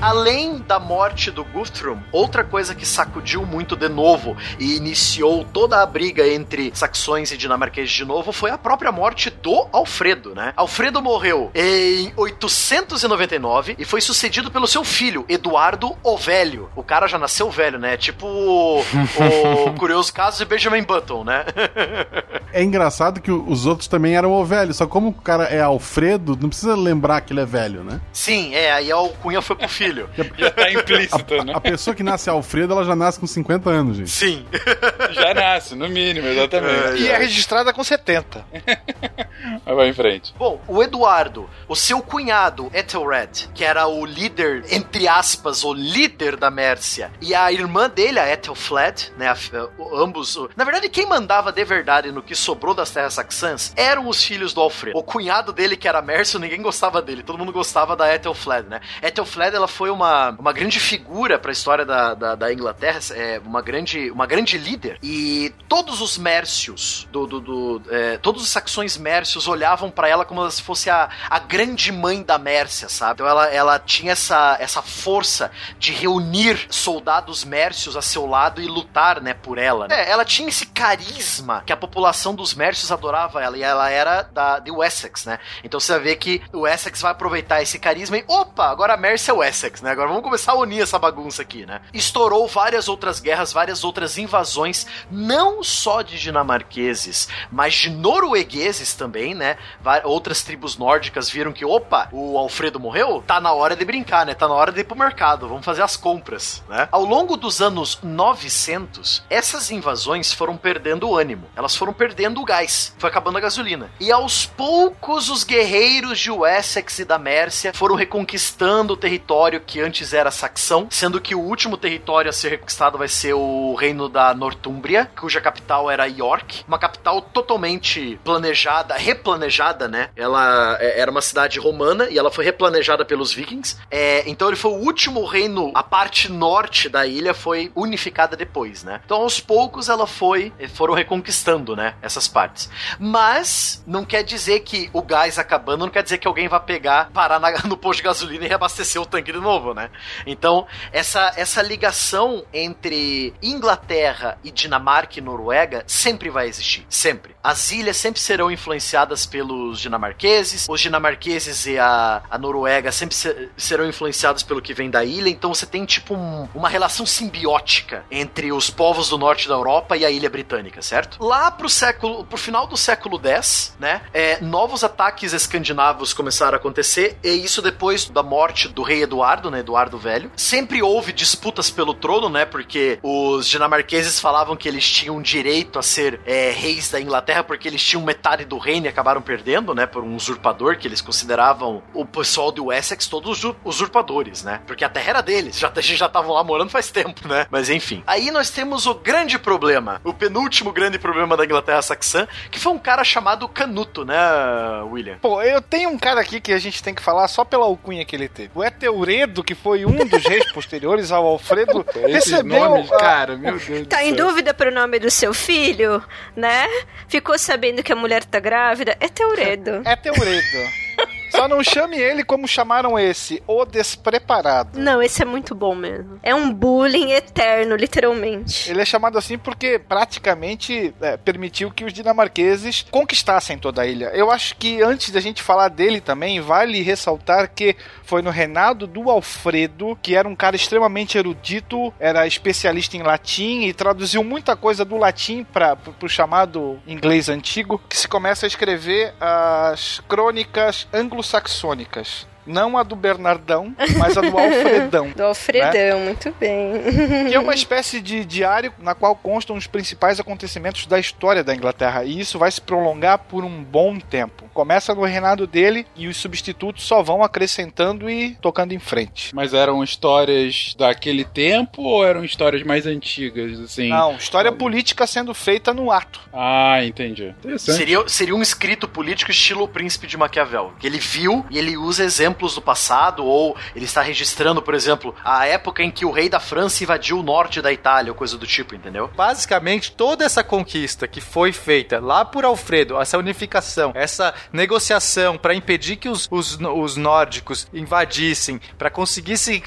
além da morte do Guthrum, outra coisa que sacudiu muito de novo e iniciou toda a briga entre saxões e dinamarqueses de novo foi a própria morte do Alfredo, né? Alfredo morreu em 899 e foi sucedido pelo seu filho, Eduardo o Velho. O cara já nasceu velho, né? Tipo o, o curioso caso de Benjamin Button, né? É engraçado que os outros também eram o velho, só como o cara é Alfredo, não precisa lembrar que ele é velho, né? Sim, é, aí a alcunha foi pro filho. Já tá implícito, né? A pessoa que nasce Alfredo, ela já nasce com 50 anos, gente. Sim. Já nasce, no mínimo, exatamente. E é registrada com 70. Mas vai em frente. Bom, o Eduardo, o seu cunhado, Ethelred, que era o líder, entre aspas, o líder da Mércia, e a irmã dele, a Ethelfled, né, a- o- ambos, o- na verdade, quem mandava de verdade no que sobrou das terras saxãs eram os filhos do Alfredo. O cunhado dele, que era Mércio, ninguém gostava dele, todo mundo gostava da Ethelfled, né? Ethelfled, ela foi uma, uma grande figura para a história da, da, da Inglaterra, é, uma, grande, uma grande líder, e todos os Mércios, do, do, do, é, todos os saxões Mércios olhavam para ela como se fosse a, a grande mãe da Mércia, sabe? Então ela, ela tinha essa, essa força de reunir soldados Mércios a seu lado e lutar, né, por ela. né? É, ela tinha esse carisma que a população dos Mércios adorava ela, e ela era da, de Wessex, né? Então você vai ver que o Essex vai aproveitar esse carisma e, opa, agora a Mércia é o Essex, né? Agora vamos começar a unir essa bagunça aqui, né? Estourou várias outras guerras, várias outras invasões, não só de dinamarqueses, mas de noruegueses também, né? Outras tribos nórdicas viram que, opa, o Alfredo morreu? Tá na hora de brincar, né? Tá na hora de ir pro mercado, vamos fazer as compras, né? Ao longo dos anos 900, essas invasões foram perdendo o ânimo, elas foram perdendo o gás, foi acabando a gasolina. E aos poucos, os guerreiros de Wessex e da Mércia foram reconquistando o território que antes era saxão, sendo que o último território a ser reconquistado vai ser o reino da Nortúmbria, cuja capital era York, uma capital totalmente planejada, replanejada, né? Ela é, era uma cidade romana e ela foi replanejada pelos vikings. É, então ele foi o último reino, a parte norte da ilha foi unificada depois, né? Então aos poucos ela foi, foram reconquistando, né? Essas partes. Mas não quer dizer que o gás acabando, não quer dizer que alguém vai pegar, parar na, no posto de gasolina e reabastecer o tanque de novo, né? Então essa, essa ligação entre Inglaterra e Dinamarca e Noruega sempre vai existir, sempre. As ilhas sempre serão influenciadas pelos dinamarqueses, os dinamarqueses e a, a Noruega sempre ser, serão influenciados pelo que vem da ilha, então você tem tipo um, uma relação simbiótica entre os povos do norte da Europa e a ilha britânica, certo? Lá pro século, pro final do século X, né, é, novos ataques escandinavos começaram a acontecer, e isso depois da morte do rei Eduardo, né, Eduardo Velho. Sempre houve disputas pelo trono, né, porque os dinamarqueses falavam que eles tinham direito a ser é, reis da Inglaterra porque eles tinham metade do reino e acabaram perdendo, né, por um usurpador que eles consideravam o pessoal do Essex todos usurpadores, né, porque a terra era deles, já, já lá morando faz tempo, né, mas enfim. Aí nós temos o grande problema, o penúltimo grande problema da Inglaterra saxã, que foi um cara chamado Canuto, né, William? Pô, eu tenho um cara aqui que a gente tem que falar só pela alcunha que ele teve. O Eteuredo, que foi um dos reis posteriores ao Alfredo, recebeu... Nomes, cara, meu Deus Tá em dúvida pro nome do seu filho, né? Ficou sabendo que a mulher tá grávida? É Teuredo. Só não chame ele como chamaram esse, o despreparado. Não, esse é muito bom mesmo. É um bullying eterno, literalmente. Ele é chamado assim porque praticamente é, permitiu que os dinamarqueses conquistassem toda a ilha. Eu acho que antes da gente falar dele também, vale ressaltar que foi no reinado do Alfredo, que era um cara extremamente erudito, era especialista em latim e traduziu muita coisa do latim para o chamado inglês antigo, que se começa a escrever as crônicas anglo-saxônicas. Não a do Bernardão, mas a do Alfredão. do Alfredão, né? muito bem. Que é uma espécie de diário na qual constam os principais acontecimentos da história da Inglaterra. E isso vai se prolongar por um bom tempo. Começa no reinado dele e os substitutos só vão acrescentando e tocando em frente. Mas eram histórias daquele tempo ou eram histórias mais antigas, assim? Não, história política sendo feita no ato. Ah, entendi. Seria, seria um escrito político estilo o Príncipe de Maquiavel. Que ele viu e ele usa exemplos do passado, ou ele está registrando, por exemplo, a época em que o rei da França invadiu o norte da Itália, ou coisa do tipo, entendeu? Basicamente, toda essa conquista que foi feita lá por Alfredo, essa unificação, essa negociação para impedir que os, os, os nórdicos invadissem, para conseguir se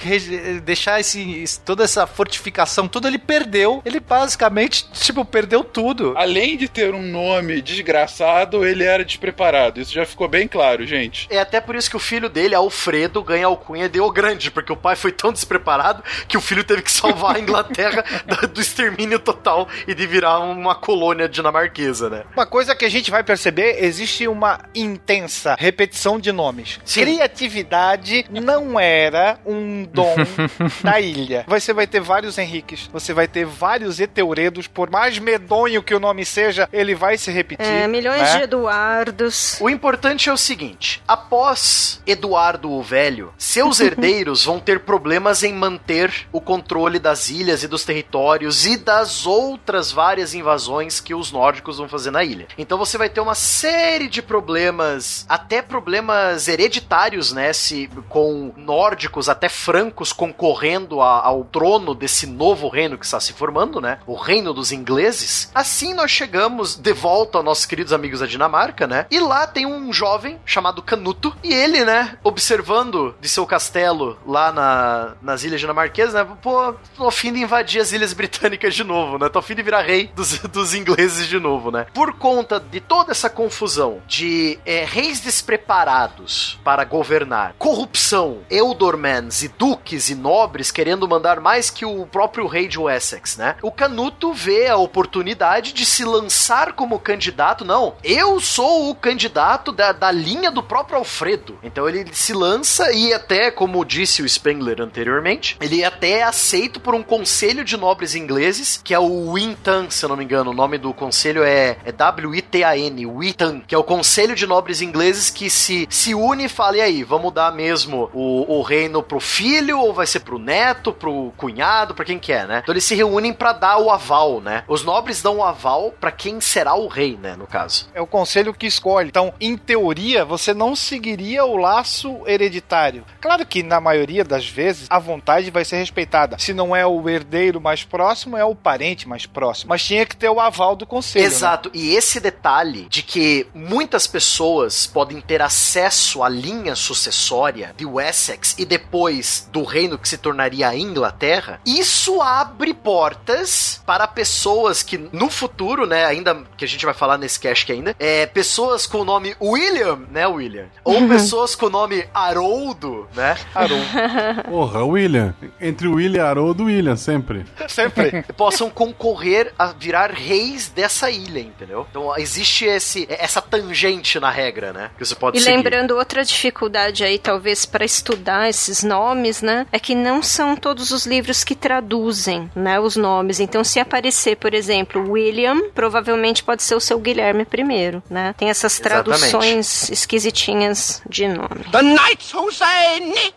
deixar esse, toda essa fortificação, tudo ele perdeu. Ele basicamente, tipo, perdeu tudo. Além de ter um nome desgraçado, ele era despreparado. Isso já ficou bem claro, gente. É até por isso que o filho dele, Alfredo ganha a alcunha de O Grande, porque o pai foi tão despreparado que o filho teve que salvar a Inglaterra do extermínio total e de virar uma colônia dinamarquesa, né? Uma coisa que a gente vai perceber, existe uma intensa repetição de nomes. Sim. Criatividade não era um dom da ilha. Você vai ter vários Henriques, você vai ter vários Eteuredos, por mais medonho que o nome seja, ele vai se repetir. É, milhões né? de Eduardos. O importante é o seguinte, após Eduardo Eduardo o Velho, seus herdeiros vão ter problemas em manter o controle das ilhas e dos territórios e das outras várias invasões que os nórdicos vão fazer na ilha. Então você vai ter uma série de problemas, até problemas hereditários, né? Se, com nórdicos, até francos concorrendo a, ao trono desse novo reino que está se formando, né? O reino dos ingleses. Assim nós chegamos de volta aos nossos queridos amigos da Dinamarca, né? E lá tem um jovem chamado Canuto e ele, né? Observando de seu castelo lá na, nas ilhas dinamarquesas, né? Pô, tô a fim de invadir as ilhas britânicas de novo, né? Tô a fim de virar rei dos, dos ingleses de novo, né? Por conta de toda essa confusão de é, reis despreparados para governar, corrupção, ealdormans e duques e nobres querendo mandar mais que o próprio rei de Wessex, né? O Canuto vê a oportunidade de se lançar como candidato. Não, eu sou o candidato da, da linha do próprio Alfredo. Então ele se lança e até, como disse o Spengler anteriormente, ele até é aceito por um conselho de nobres ingleses, que é o Wintan, se eu não me engano. O nome do conselho é, é W-I-T-A-N, Wintan, que é o conselho de nobres ingleses que se, se une e fala, e aí, vamos dar mesmo o, o reino pro filho ou vai ser pro neto, pro cunhado, pra quem quer, né? Então eles se reúnem para dar o aval, né? Os nobres dão o aval para quem será o rei, né, no caso. É o conselho que escolhe. Então, em teoria, você não seguiria o laço hereditário. Claro que na maioria das vezes a vontade vai ser respeitada. Se não é o herdeiro mais próximo, é o parente mais próximo. Mas tinha que ter o aval do conselho. né? Exato. E esse detalhe de que muitas pessoas podem ter acesso à linha sucessória de Wessex e depois do reino que se tornaria a Inglaterra, isso abre portas para pessoas que no futuro, né, ainda que a gente vai falar nesse cast que ainda, é pessoas com o nome William, né, William? Ou pessoas com o nome Haroldo, né? Haroldo. Porra, William. Entre o William e Haroldo, William, sempre. Sempre. possam concorrer a virar reis dessa ilha, entendeu? Então existe esse, essa tangente na regra, né? Que você pode E seguir. lembrando outra dificuldade aí, talvez, para estudar esses nomes, né? É que não são todos os livros que traduzem, né? Os nomes. Então, se aparecer, por exemplo, William, provavelmente pode ser o seu Guilherme I, né? Tem essas Exatamente. traduções esquisitinhas de nome. The knights who say Ni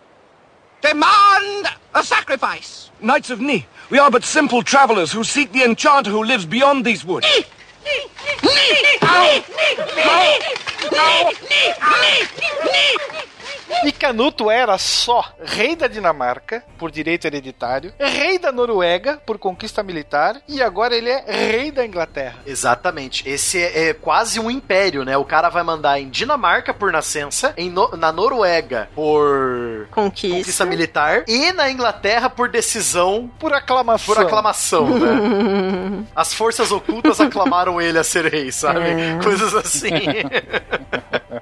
demand a sacrifice. Knights of Ni, we are but simple travelers who seek the enchanter who lives beyond these woods. E Canuto era só rei da Dinamarca, por direito hereditário, rei da Noruega, por conquista militar, e agora ele é rei da Inglaterra. Exatamente. Esse é, é quase um império, né? O cara vai mandar em Dinamarca por nascença, em No- na Noruega por conquista. militar e na Inglaterra por decisão por aclamação. Por aclamação, né? As forças ocultas aclamaram ele a ser rei, sabe? É. Coisas assim.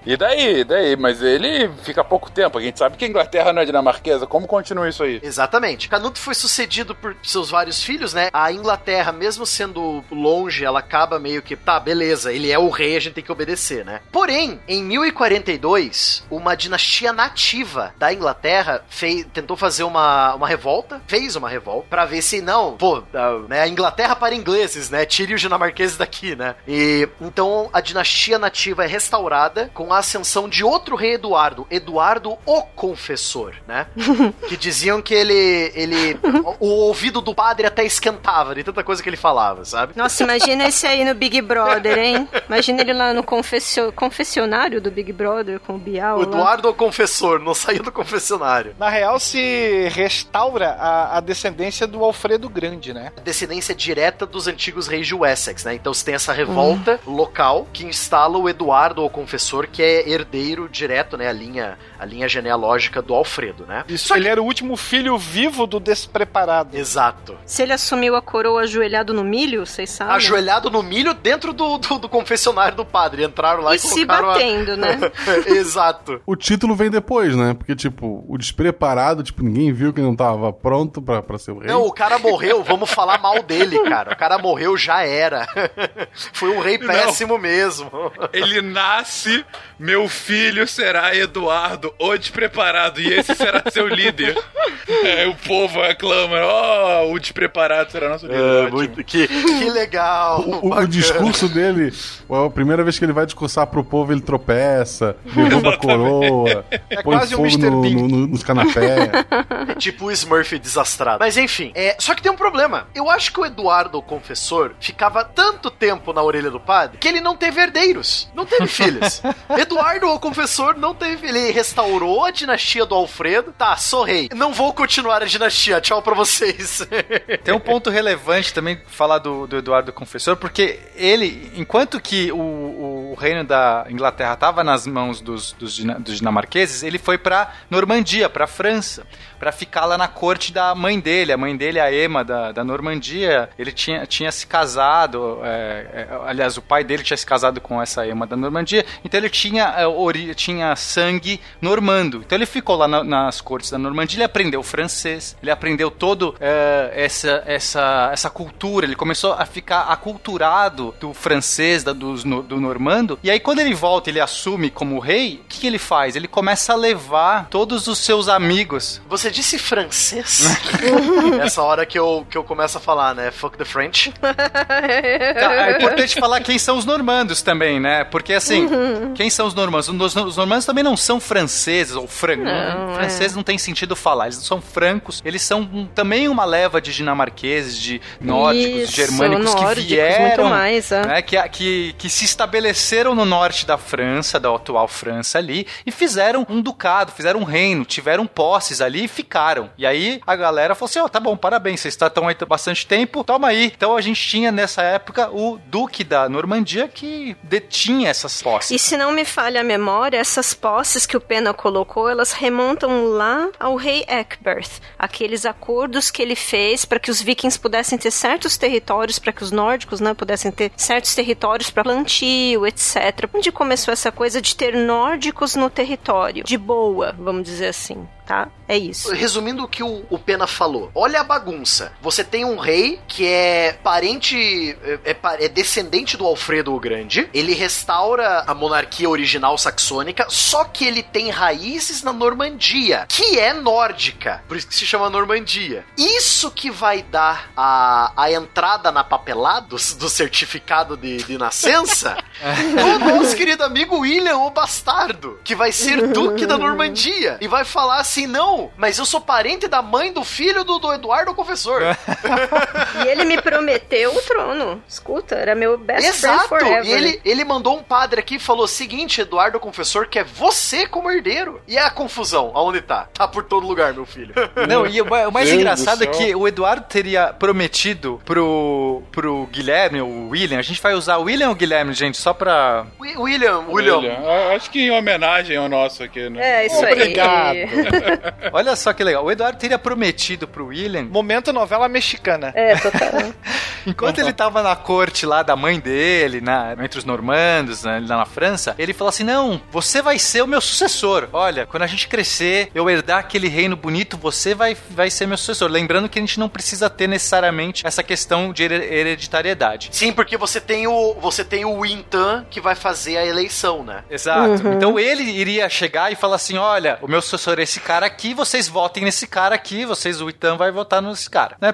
E daí, e daí? Mas ele fica pouco tempo. A gente sabe que a Inglaterra não é dinamarquesa. Como continua isso aí? Exatamente. Canuto foi sucedido por seus vários filhos, né? A Inglaterra, mesmo sendo longe, ela acaba meio que, tá, beleza, ele é o rei, a gente tem que obedecer, né? Porém, em 1042, uma dinastia nativa da Inglaterra fez, tentou fazer uma, uma revolta, fez uma revolta, pra ver se não, pô, né, a Inglaterra para ingleses, né? Tire os dinamarqueses daqui, né? E então a dinastia nativa é restaurada com a ascensão de outro rei Eduardo, Eduardo o Confessor, né? que diziam que ele, ele o, o ouvido do padre até esquentava de tanta coisa que ele falava, sabe? Nossa, imagina esse aí no Big Brother, hein? Imagina ele lá no confessio- confessionário do Big Brother com o Bial. O lá. Eduardo o Confessor não saiu do confessionário. Na real, se restaura a, a descendência do Alfredo Grande, né? Descendência direta dos antigos reis de Wessex, né? Então você tem essa revolta local que instala o Eduardo o Confessor, que é herdeiro direto, né? A linha, a linha genealógica do Alfredo, né? Isso, ele era o último filho vivo do despreparado. Exato. Se ele assumiu a coroa ajoelhado no milho, vocês sabem? Ajoelhado no milho dentro do, do, do confessionário do padre. Entraram lá e, E se colocaram a- batendo, né? Exato. O título vem depois, né? Porque, tipo, o despreparado, tipo, ninguém viu que não tava pronto pra, pra ser o rei. Não, o cara morreu, vamos falar mal dele, cara. O cara morreu, já era. Foi um rei péssimo mesmo. Ele nasce, meu filho será Eduardo, o despreparado, e esse será seu líder. É, o povo aclama, ó, o despreparado será nosso líder. É, muito, que, que legal. O, o discurso dele, a primeira vez que ele vai discursar pro povo, ele tropeça, derruba a coroa, É põe quase um fogo Mr. no, Bean. no- no- nos canapés. É tipo o Smurf desastrado. Mas enfim, é, só que tem um problema. Eu acho que o Eduardo, o confessor, ficava tanto tempo na orelha do padre que ele não teve herdeiros. Não teve filhos. Eduardo, o confessor, não teve. Ele restaurou a dinastia do Alfredo. Tá, sou rei. Não vou continuar a dinastia. Tchau pra vocês. Tem um ponto relevante também falar do, do Eduardo Confessor, porque ele, enquanto que o, o reino da Inglaterra estava nas mãos dos, dos, dos dinamarqueses, ele foi para Normandia, para França para ficar lá na corte da mãe dele. A mãe dele, a Emma da, da Normandia, ele tinha, tinha se casado, é, é, aliás, o pai dele tinha se casado com essa Emma da Normandia, então ele tinha, é, ori, tinha sangue normando. Então ele ficou lá na, nas cortes da Normandia, ele aprendeu francês, ele aprendeu todo é, essa, essa, essa cultura, ele começou a ficar aculturado do francês, da, do, do normando, e aí quando ele volta, ele assume como rei, o que, que ele faz? Ele começa a levar todos os seus amigos. Você disse francês? Essa hora que eu, que eu começo a falar, né? Fuck the French. Tá, é importante falar quem são os normandos também, né? Porque assim, uhum. quem são os normandos? Os, os normandos também não são franceses ou francos. Não, francês é. não tem sentido falar. Eles não são francos. Eles são um, também uma leva de dinamarqueses, de nórdicos, Isso, germânicos nórdicos, que vieram, mais, é. né, que, que, que se estabeleceram no norte da França, da atual França ali, e fizeram um ducado, fizeram um reino, tiveram posses ali e ficaram. E aí a galera falou assim: ó, oh, tá bom, parabéns, vocês estão aí bastante tempo, toma aí. Então a gente tinha nessa época o Duque da Normandia que detinha essas posses. E se não me falha a memória, essas posses que o Pena colocou, elas remontam lá ao rei Eckberth. Aqueles acordos que ele fez para que os vikings pudessem ter certos territórios, para que os nórdicos né, pudessem ter certos territórios para plantio, etc. Onde começou essa coisa de ter nórdicos no território? De boa, vamos dizer assim tá? É isso. Resumindo o que o, o, Pena falou, olha a bagunça. Você tem um rei que é parente, é, é, é, descendente do Alfredo o Grande. Ele restaura a monarquia original saxônica, só que ele tem raízes na Normandia, que é nórdica. Por isso que se chama Normandia. Isso que vai dar a, a entrada na papelada do, do certificado de, de nascença do nosso querido amigo William o Bastardo, que vai ser Duque da Normandia e vai falar assim: não, mas eu sou parente da mãe do filho do, do Eduardo Confessor. e ele me prometeu o trono. Escuta, era meu best Exato. friend forever. E ele, ele mandou um padre aqui e falou: seguinte, Eduardo Confessor, que é você como herdeiro. E é a confusão, aonde tá? Tá por todo lugar, meu filho. Não, e o, o mais Deus engraçado é que o Eduardo teria prometido pro, pro Guilherme, o William, a gente vai usar o William ou o Guilherme, gente, só pra. William, William. William. Acho que em homenagem ao nosso aqui, né? É, isso Obrigado. aí. Olha só que legal. O Eduardo teria prometido pro William. Momento novela mexicana. É, total. Enquanto ele tava na corte lá da mãe dele, na, entre os normandos, né, lá na França, ele falou assim: Não, você vai ser o meu sucessor. Olha, quando a gente crescer, eu herdar aquele reino bonito, você vai, vai ser meu sucessor. Lembrando que a gente não precisa ter necessariamente essa questão de hereditariedade. Sim, porque você tem o você tem o Wintan que vai fazer a eleição, né? Exato. Uhum. Então ele iria chegar e falar assim: Olha, o meu sucessor é esse cara aqui, vocês votem nesse cara aqui, vocês, o Itan vai votar nesse cara. Né?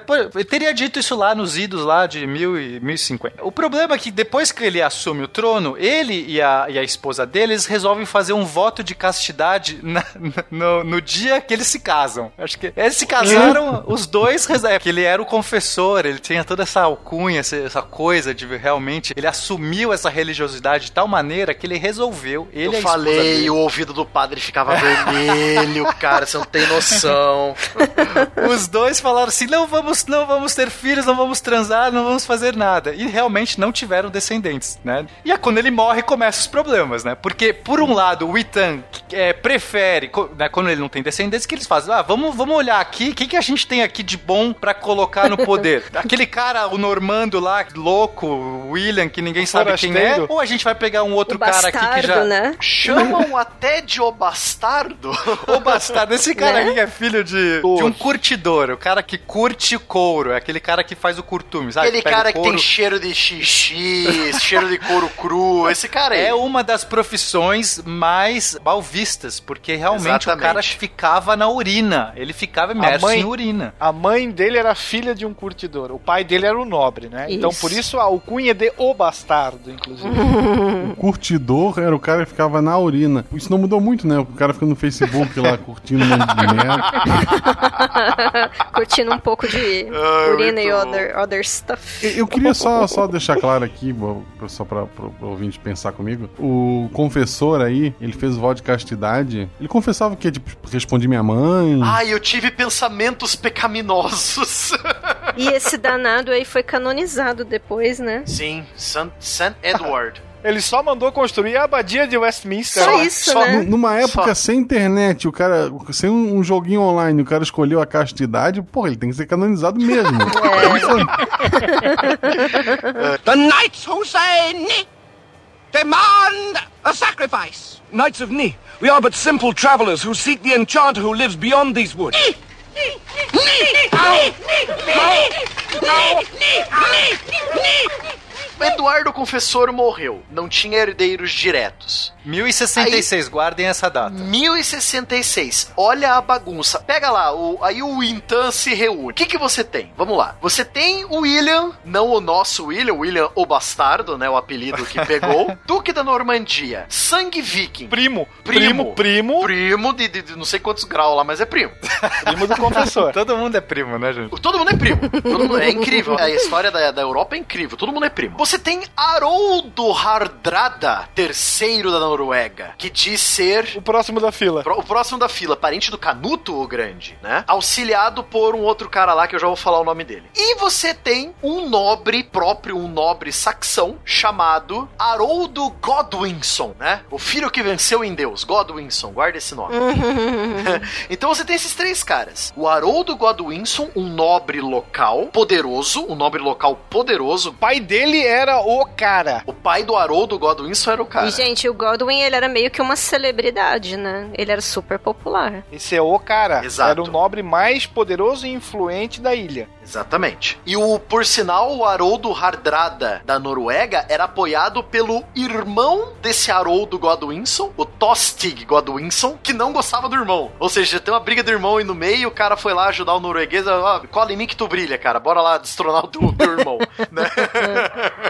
Teria dito isso lá nos idos lá de mil e 1050. O problema é que depois que ele assume o trono, ele e a, e a esposa dele, eles resolvem fazer um voto de castidade na, no, no, dia que eles se casam. Acho que eles se casaram, os dois, que ele era o confessor, ele tinha toda essa alcunha, essa, essa coisa de realmente, ele assumiu essa religiosidade de tal maneira que ele resolveu, ele Eu falei, o ouvido do padre ficava vermelho, cara, você não tem noção. Os dois falaram assim: não vamos, não vamos ter filhos, não vamos transar, não vamos fazer nada. E realmente não tiveram descendentes, né? E é quando ele morre começam os problemas, né? Porque, por um lado, o Itan é, prefere, né, quando ele não tem descendentes, que eles fazem? Ah, vamos, vamos olhar aqui, o que, que a gente tem aqui de bom para colocar no poder? Aquele cara, o Normando lá, louco, o William, que ninguém sabe quem é, ou a gente vai pegar um outro cara aqui que já. Né? Chamam até de o bastardo. O bastardo. Esse cara né? aqui é filho de, de, um curtidor, o cara que curte couro, é aquele cara que faz o curtume, sabe? Aquele cara que tem cheiro de xixi, cheiro de couro cru, esse cara aí. É uma das profissões mais mal vistas, porque realmente Exatamente. o cara ficava na urina, ele ficava imerso mãe, em urina. A mãe dele era filha de um curtidor, o pai dele era o nobre, né? Isso. Então por isso a alcunha de o bastardo, inclusive. o curtidor era o cara que ficava na urina. Isso não mudou muito, né? O cara fica no Facebook lá curtindo um monte de merda. Curtindo um pouco de ah, urina e other, other stuff. Eu queria só, só deixar claro aqui, só pra, pra, pra ouvinte pensar comigo. O confessor aí, ele fez o voto de castidade. Ele confessava que, tipo, respondi minha mãe. Ah, eu tive pensamentos pecaminosos. e esse danado aí foi canonizado depois, né? Sim, Saint Edward. Ele só mandou construir a abadia de Westminster. Só né? isso, Só né? nu- numa época sem internet, o cara, sem um, um joguinho online, o cara escolheu a castidade, porra, ele tem que ser canonizado mesmo. The knights who say Ni demand a sacrifice. Knights of Ni, we are but simple travelers who seek the enchanter who lives beyond these woods. O Eduardo Confessor morreu. Não tinha herdeiros diretos. 1066, guardem essa data. 1066. Olha a bagunça. Pega lá, o, aí o Intan se reúne. O que, que você tem? Vamos lá. Você tem o William, não o nosso William, o William o Bastardo, né? O apelido que pegou. Duque da Normandia. Sangue Viking. Primo. Primo. Primo, primo, Primo de, de- de não sei quantos graus lá, mas é primo. primo do confessor. Todo mundo é primo, né, gente? Todo mundo é primo. Todo mundo- é incrível. A história da, da Europa é incrível. Todo mundo é primo. Você tem Haroldo Hardrada, terceiro da Noruega, que diz ser O próximo da fila. Pro- O próximo da fila, parente do Canuto, o grande, né? Auxiliado por um outro cara lá que eu já vou falar o nome dele. E você tem um nobre próprio, um nobre saxão, chamado Haroldo Godwinson, né? O filho que venceu em Deus, Godwinson, guarda esse nome. então você tem esses três caras. O Haroldo Godwinson, um nobre local poderoso, um nobre local poderoso. O pai dele era o cara. O pai do Haroldo Godwinson era o cara. E, gente, o Godwin, ele era meio que uma celebridade, né? Ele era super popular. Esse é o cara. Exato. Era o nobre mais poderoso e influente da ilha. Exatamente. E o, por sinal, o Haroldo Hardrada da Noruega era apoiado pelo irmão desse Haroldo Godwinson, o Tostig Godwinson, que não gostava do irmão. Ou seja, tem uma briga do irmão aí no meio, o cara foi lá ajudar o norueguês, ó, cola em mim que tu brilha, cara, bora lá destronar o teu, teu irmão, né?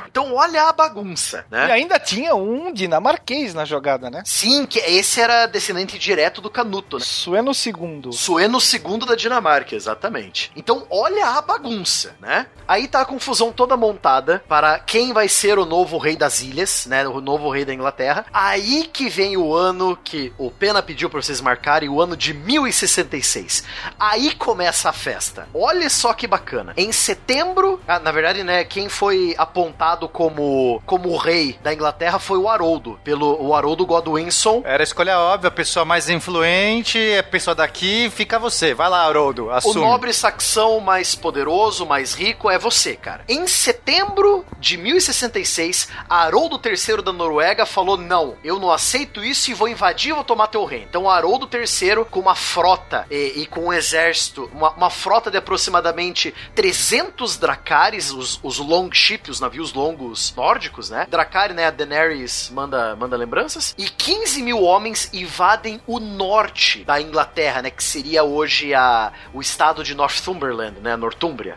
então olha a bagunça, E né? ainda tinha um dinamarquês na jogada, né? Sim, que esse era descendente direto do Canuto, né? Sueno II. Sueno II da Dinamarca, exatamente. Então, olha a bagunça, né? Aí tá a confusão toda montada para quem vai ser o novo rei das ilhas, né? O novo rei da Inglaterra. Aí que vem o ano que o Pena pediu pra vocês marcarem, o ano de 1066. Aí começa a festa. Olha só que bacana. Em setembro, ah, na verdade, né, quem foi apontado como como o rei da Inglaterra foi o Haroldo, pelo o Haroldo Godwinson, Era a escolha óbvia, a pessoa mais influente, a pessoa daqui, fica você. Vai lá, Haroldo, O assume. nobre saxão mais poderoso, mais rico é você, cara. Em setembro de 1066, Haroldo III da Noruega falou: Não, eu não aceito isso e vou invadir e vou tomar teu reino. Então, Haroldo III, com uma frota e, e com um exército, uma, uma frota de aproximadamente 300 dracares, os, os longship, os navios longos nórdicos, né? Dracari, né? A Daenerys manda, manda lembranças. E 15 mil homens invadem o norte da Inglaterra, né? Que seria hoje a, o estado de Northumberland, né?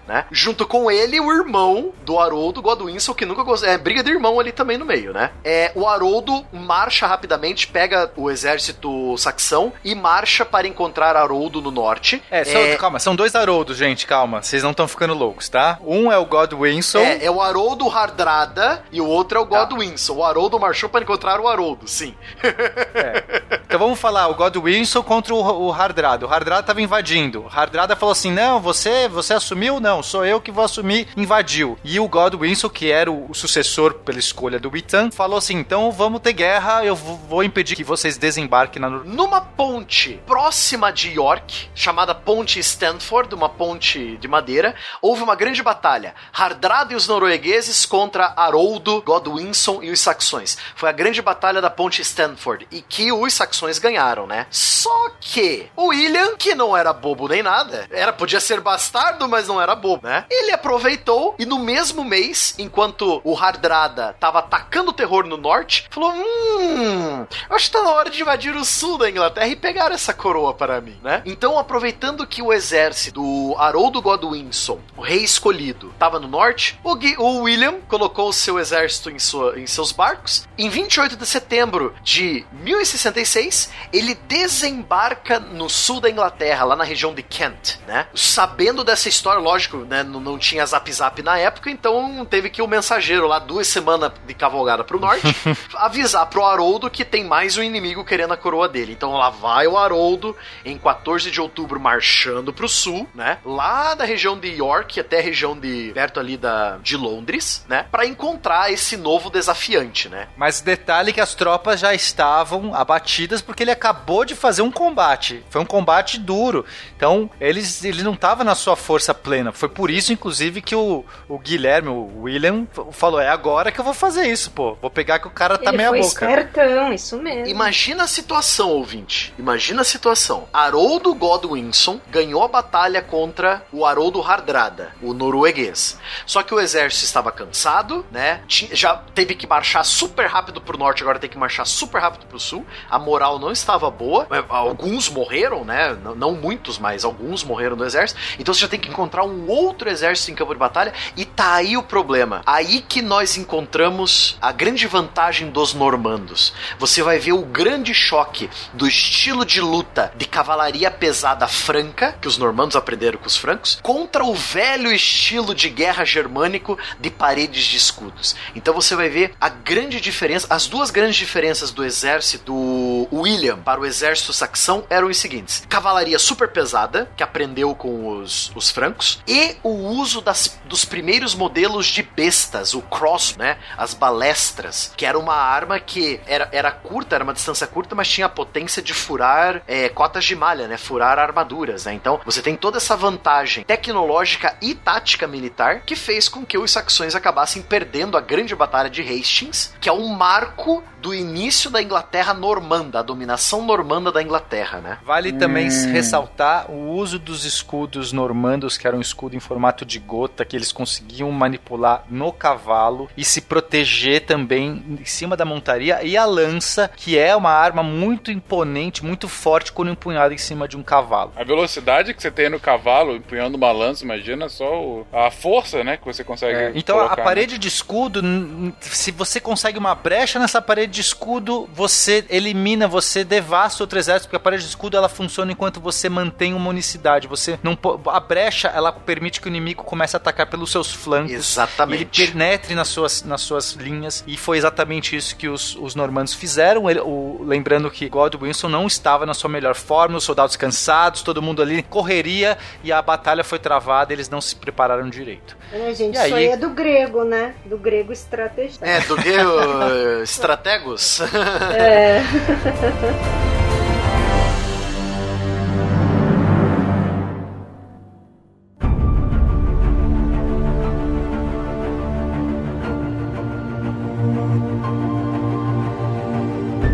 Né? Junto com ele, o irmão do Haroldo Godwinson, que nunca gostou. É briga de irmão ali também no meio, né? É, o Haroldo marcha rapidamente, pega o exército saxão e marcha para encontrar Haroldo no norte. É, só, calma, são dois Haroldos, gente, calma. Vocês não estão ficando loucos, tá? Um é o Godwinson. É, é o Haroldo Hardrada e o outro é o Tá. Godwinson. O Haroldo marchou para encontrar o Haroldo, sim. Então vamos falar, o Godwinson contra o, o Hardrada. O Hardrada tava invadindo. O Hardrada falou assim: não, você você assumiu? Não, sou eu que vou assumir. Invadiu. E o Godwinson, que era o, sucessor pela escolha do Witan, falou assim: então vamos ter guerra, eu vou, impedir que vocês desembarquem na Numa ponte próxima de York, chamada Ponte Stanford, uma ponte de madeira, houve uma grande batalha. Hardrada e os noruegueses contra Haroldo, Godwinson e os saxões. Foi a grande batalha da Ponte Stanford e que os saxões ganharam, né? Só que o William, que não era bobo nem nada, era podia ser bastardo, mas não era bobo, né? Ele aproveitou e no mesmo mês, enquanto o Hardrada tava atacando o terror no norte, falou: "Hum, acho que tá na hora de invadir o sul da Inglaterra e pegar essa coroa para mim, né? Então, aproveitando que o exército do Haroldo Godwinson, o rei escolhido, tava no norte, o, o William colocou o seu exército em, sua- em seus barcos. Em 28 de setembro de 1066, ele desembarca no sul da Inglaterra, lá na região de Kent, né? Sabendo dessa história história, lógico, né? Não, não tinha zap zap na época, então teve que o mensageiro lá, duas semanas de cavalgada pro norte, avisar pro Haroldo que tem mais um inimigo querendo a coroa dele. Então lá vai o Haroldo, em 14 de outubro, marchando pro sul, né? Lá da região de York até a região de. perto ali da, de Londres, né? Pra encontrar esse novo desafiante, né? Mas detalhe que as tropas já estavam abatidas porque ele acabou de fazer um combate. Foi um combate duro. Então, eles, ele não estava na sua força plena. Foi por isso, inclusive, que o, o Guilherme, o William, falou: é agora que eu vou fazer isso, pô. Vou pegar que o cara tá Ele meia foi boca. espertão, isso mesmo. Imagina a situação, ouvinte. Imagina a situação. Haroldo Godwinson ganhou a batalha contra o Haroldo Hardrada, o norueguês. Só que o exército estava cansado, né? Já teve que marchar super rápido pro norte, agora tem que marchar super rápido pro sul. A moral não estava boa. Alguns morreram, né? Não- Não muitos, mas alguns morreram do exército. Então você já tem que encontrar um outro exército em campo de batalha. E tá aí o problema. Aí que nós encontramos a grande vantagem dos normandos. Você vai ver o grande choque do estilo de luta de cavalaria pesada franca, que os normandos aprenderam com os francos, contra o velho estilo de guerra germânico de paredes de escudos. Então você vai ver a grande diferença, as duas grandes diferenças do exército do William para o exército saxão eram os seguintes: cavalaria super pesada, que aprendeu com os, os francos, e o uso das, dos primeiros modelos de bestas, o cross, né? As balestras, que era uma arma que era, era curta, era uma distância curta, mas tinha a potência de furar é, cotas de malha, né? Furar armaduras, né? Então você tem toda essa vantagem tecnológica e tática militar que fez com que os saxões acabassem perdendo a grande batalha de Hastings, que é um marco do início da Inglaterra normanda, a dominação normanda da Inglaterra, né? Vale também ressaltar o uso dos escudos normandos, que era um escudo em formato de gota, que eles conseguiam manipular no cavalo e se proteger também em cima da montaria, e a lança, que é uma arma muito imponente, muito forte quando empunhada em cima de um cavalo. A velocidade que você tem no cavalo, empunhando uma lança, imagina só o- a força, né, que você consegue. Então a colocar, né? parede de escudo, se você consegue uma brecha nessa parede de escudo, você elimina, você devasta outro exército, porque a parede de escudo ela funciona enquanto você mantém uma unicidade. Você não a brecha ela permite que o inimigo comece a atacar pelos seus flancos. Exatamente. Ele penetre nas suas, nas suas linhas e foi exatamente isso que os, os normandos fizeram. Ele- o- lembrando que Godwinson não estava na sua melhor forma, os soldados cansados, todo mundo ali correria e a batalha foi travada. Eles não se prepararam direito. É, gente, E aí? isso aí é do grego, né? Do grego estrategista. É, do que o É.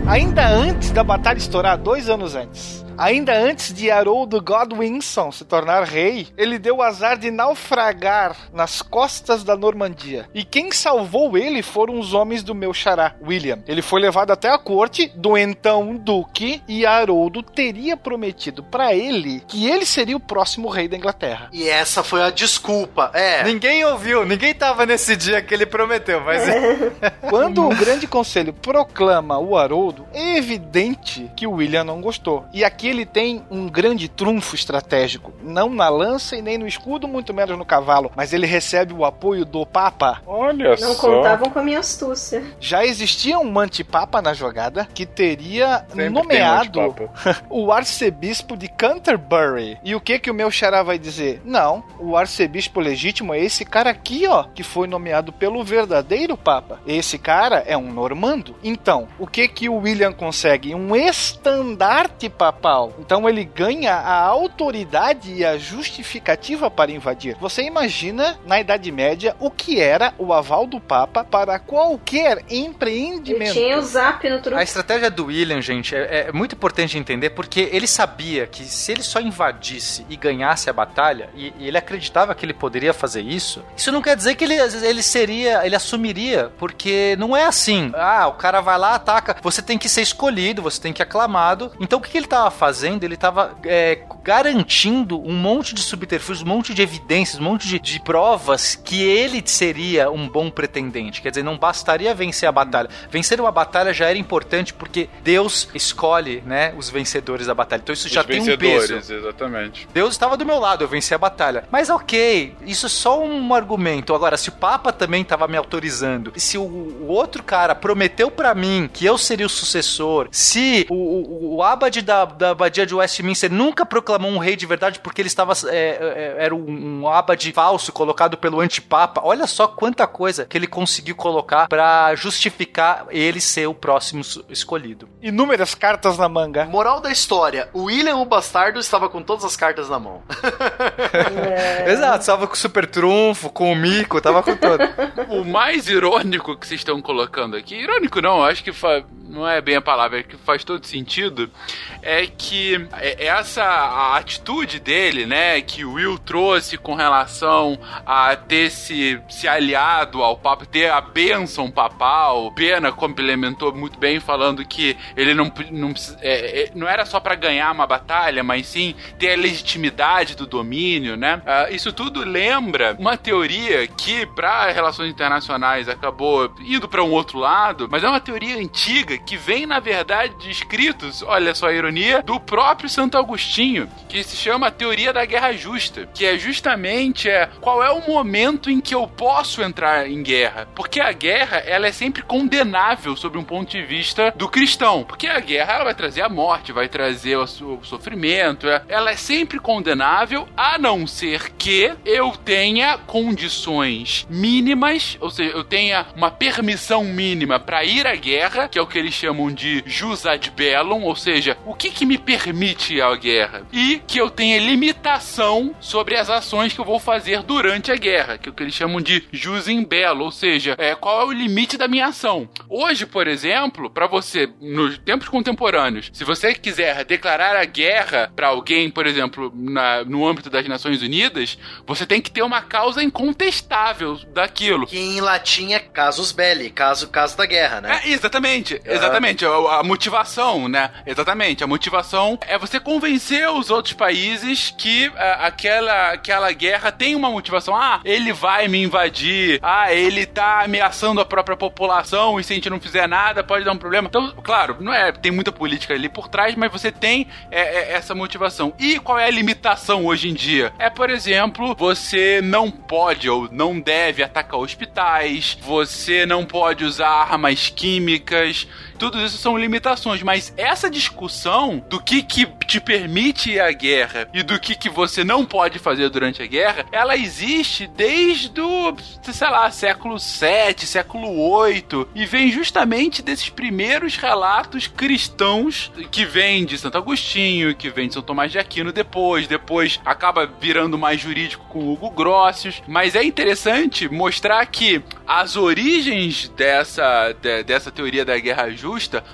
Ainda antes da batalha estourar, dois anos antes, ainda antes de Haroldo Godwinson se tornar rei, ele deu o azar de naufragar nas costas da Normandia. E quem salvou ele foram os homens do meu xará, William. Ele foi levado até a corte do então duque e Haroldo teria prometido para ele que ele seria o próximo rei da Inglaterra. E essa foi a desculpa. É. Ninguém ouviu, ninguém tava nesse dia que ele prometeu, mas Quando o grande conselho proclama o Haroldo, é evidente que o William não gostou. E aqui ele tem um grande trunfo estratégico. Não na lança e nem no escudo, muito menos no cavalo. Mas ele recebe o apoio do Papa. Olha Não contavam com a minha astúcia. Já existia um antipapa na jogada que teria Sempre um nomeado antipapa. o arcebispo de Canterbury. E o que que o meu xará vai dizer? Não, o arcebispo legítimo é esse cara aqui, ó, que foi nomeado pelo verdadeiro papa. Esse cara é um normando. Então, o que que o William consegue? Um estandarte papal. Então ele ganha a autoridade e a justificativa para invadir. Você imagina na Idade Média o que era o aval do papa para qualquer empreendimento. tinha o zap no truque. A estratégia do William, gente, é, é muito importante entender porque ele sabia que se ele só invadisse e ganhasse a batalha, e, e ele acreditava que ele poderia fazer isso, isso não quer dizer que ele, ele seria, ele assumiria, porque não é assim. Ah, o cara vai lá, ataca, você tem que ser escolhido, você tem que aclamado. Então o que, que ele estava fazendo, ele tava é, garantindo um monte de subterfúgios, um monte de evidências, um monte de, de provas que ele seria um bom pretendente. Quer dizer, não bastaria vencer a batalha. Vencer uma batalha já era importante porque Deus escolhe, né, os vencedores da batalha. Então isso já Os tem um peso. exatamente. Deus estava do meu lado, eu venci a batalha. Mas ok, isso é só um argumento. Agora, se o Papa também estava me autorizando, se o, o outro cara prometeu pra mim que eu seria o sucessor, se o, o, o abade da, da abadia de Westminster nunca proclamou um rei de verdade porque ele estava é, é, era um, abade falso colocado pelo antipapa, olha só quanta coisa que ele conseguiu colocar pra justificar ele ser o próximo escolhido. Inúmeras cartas na manga. Moral da história: o William o Bastardo estava com todas as cartas na mão. Exato, estava com o super trunfo, com o mico, tava com todo. O mais irônico que vocês estão colocando aqui, irônico não, acho que fa- não é bem a palavra, é que faz todo sentido, é que é- essa a atitude dele, né, que o Will trouxe com relação a ter se, se aliado ao Papa, ter a bênção papal, Pena complementou muito bem falando que ele não, não, é, é, não era só pra ganhar uma batalha, mas sim ter a legitimidade do domínio, né? Ah, isso tudo lembra uma teoria que, para relações internacionais, acabou indo para um outro lado, mas é uma teoria antiga que vem, na verdade, de escritos, olha só a ironia, do próprio Santo Agostinho, que se chama teoria da guerra justa, que é justamente é, qual é o momento em que eu posso entrar em guerra. Porque a guerra, ela é sempre condenável sob um ponto de vista do cristão. Porque a guerra, ela vai trazer a morte, vai trazer o sofrimento, é- ela é sempre condenável, a não ser que eu tenha condições mínimas, ou seja, eu tenha uma permissão mínima para ir à guerra, que é o que eles chamam de jus ad bellum, ou seja, o que que me permite à guerra? E que eu tenha limitação sobre as ações que eu vou fazer durante a guerra, que é o que eles chamam de jus in bello, ou seja, é, qual é o limite da minha ação. Hoje, por exemplo, para você, nos tempos contemporâneos, se você quiser declarar a guerra para alguém, por exemplo, na- no âmbito das Nações Unidas, você tem que ter uma causa incontestável daquilo. Que em latim é casus belli, caso, caso da guerra, né? É, exatamente, exatamente. A, a motivação, né? Exatamente. A motivação é você convencer os outros países que ah, aquela, aquela guerra tem uma motivação. Ah, ele vai me invadir. Ah, ele tá ameaçando a própria população e se a gente não fizer nada pode dar um problema. Então, claro, não é. Tem muita política ali por trás, mas você tem é, é, essa motivação. E qual é a limitação hoje em dia? É, por exemplo, você não pode ou não deve atacar hospitais, você não pode usar armas químicas. Tudo isso são limitações, mas essa discussão do que, que te permite à guerra e do que, que você não pode fazer durante a guerra, ela existe desde o, sei lá, século 7, século 8 e vem justamente desses primeiros relatos cristãos que vem de Santo Agostinho, que vem de São Tomás de Aquino depois, depois acaba virando mais jurídico com Hugo Grossius, mas é interessante mostrar que as origens dessa, de- dessa teoria da guerra justa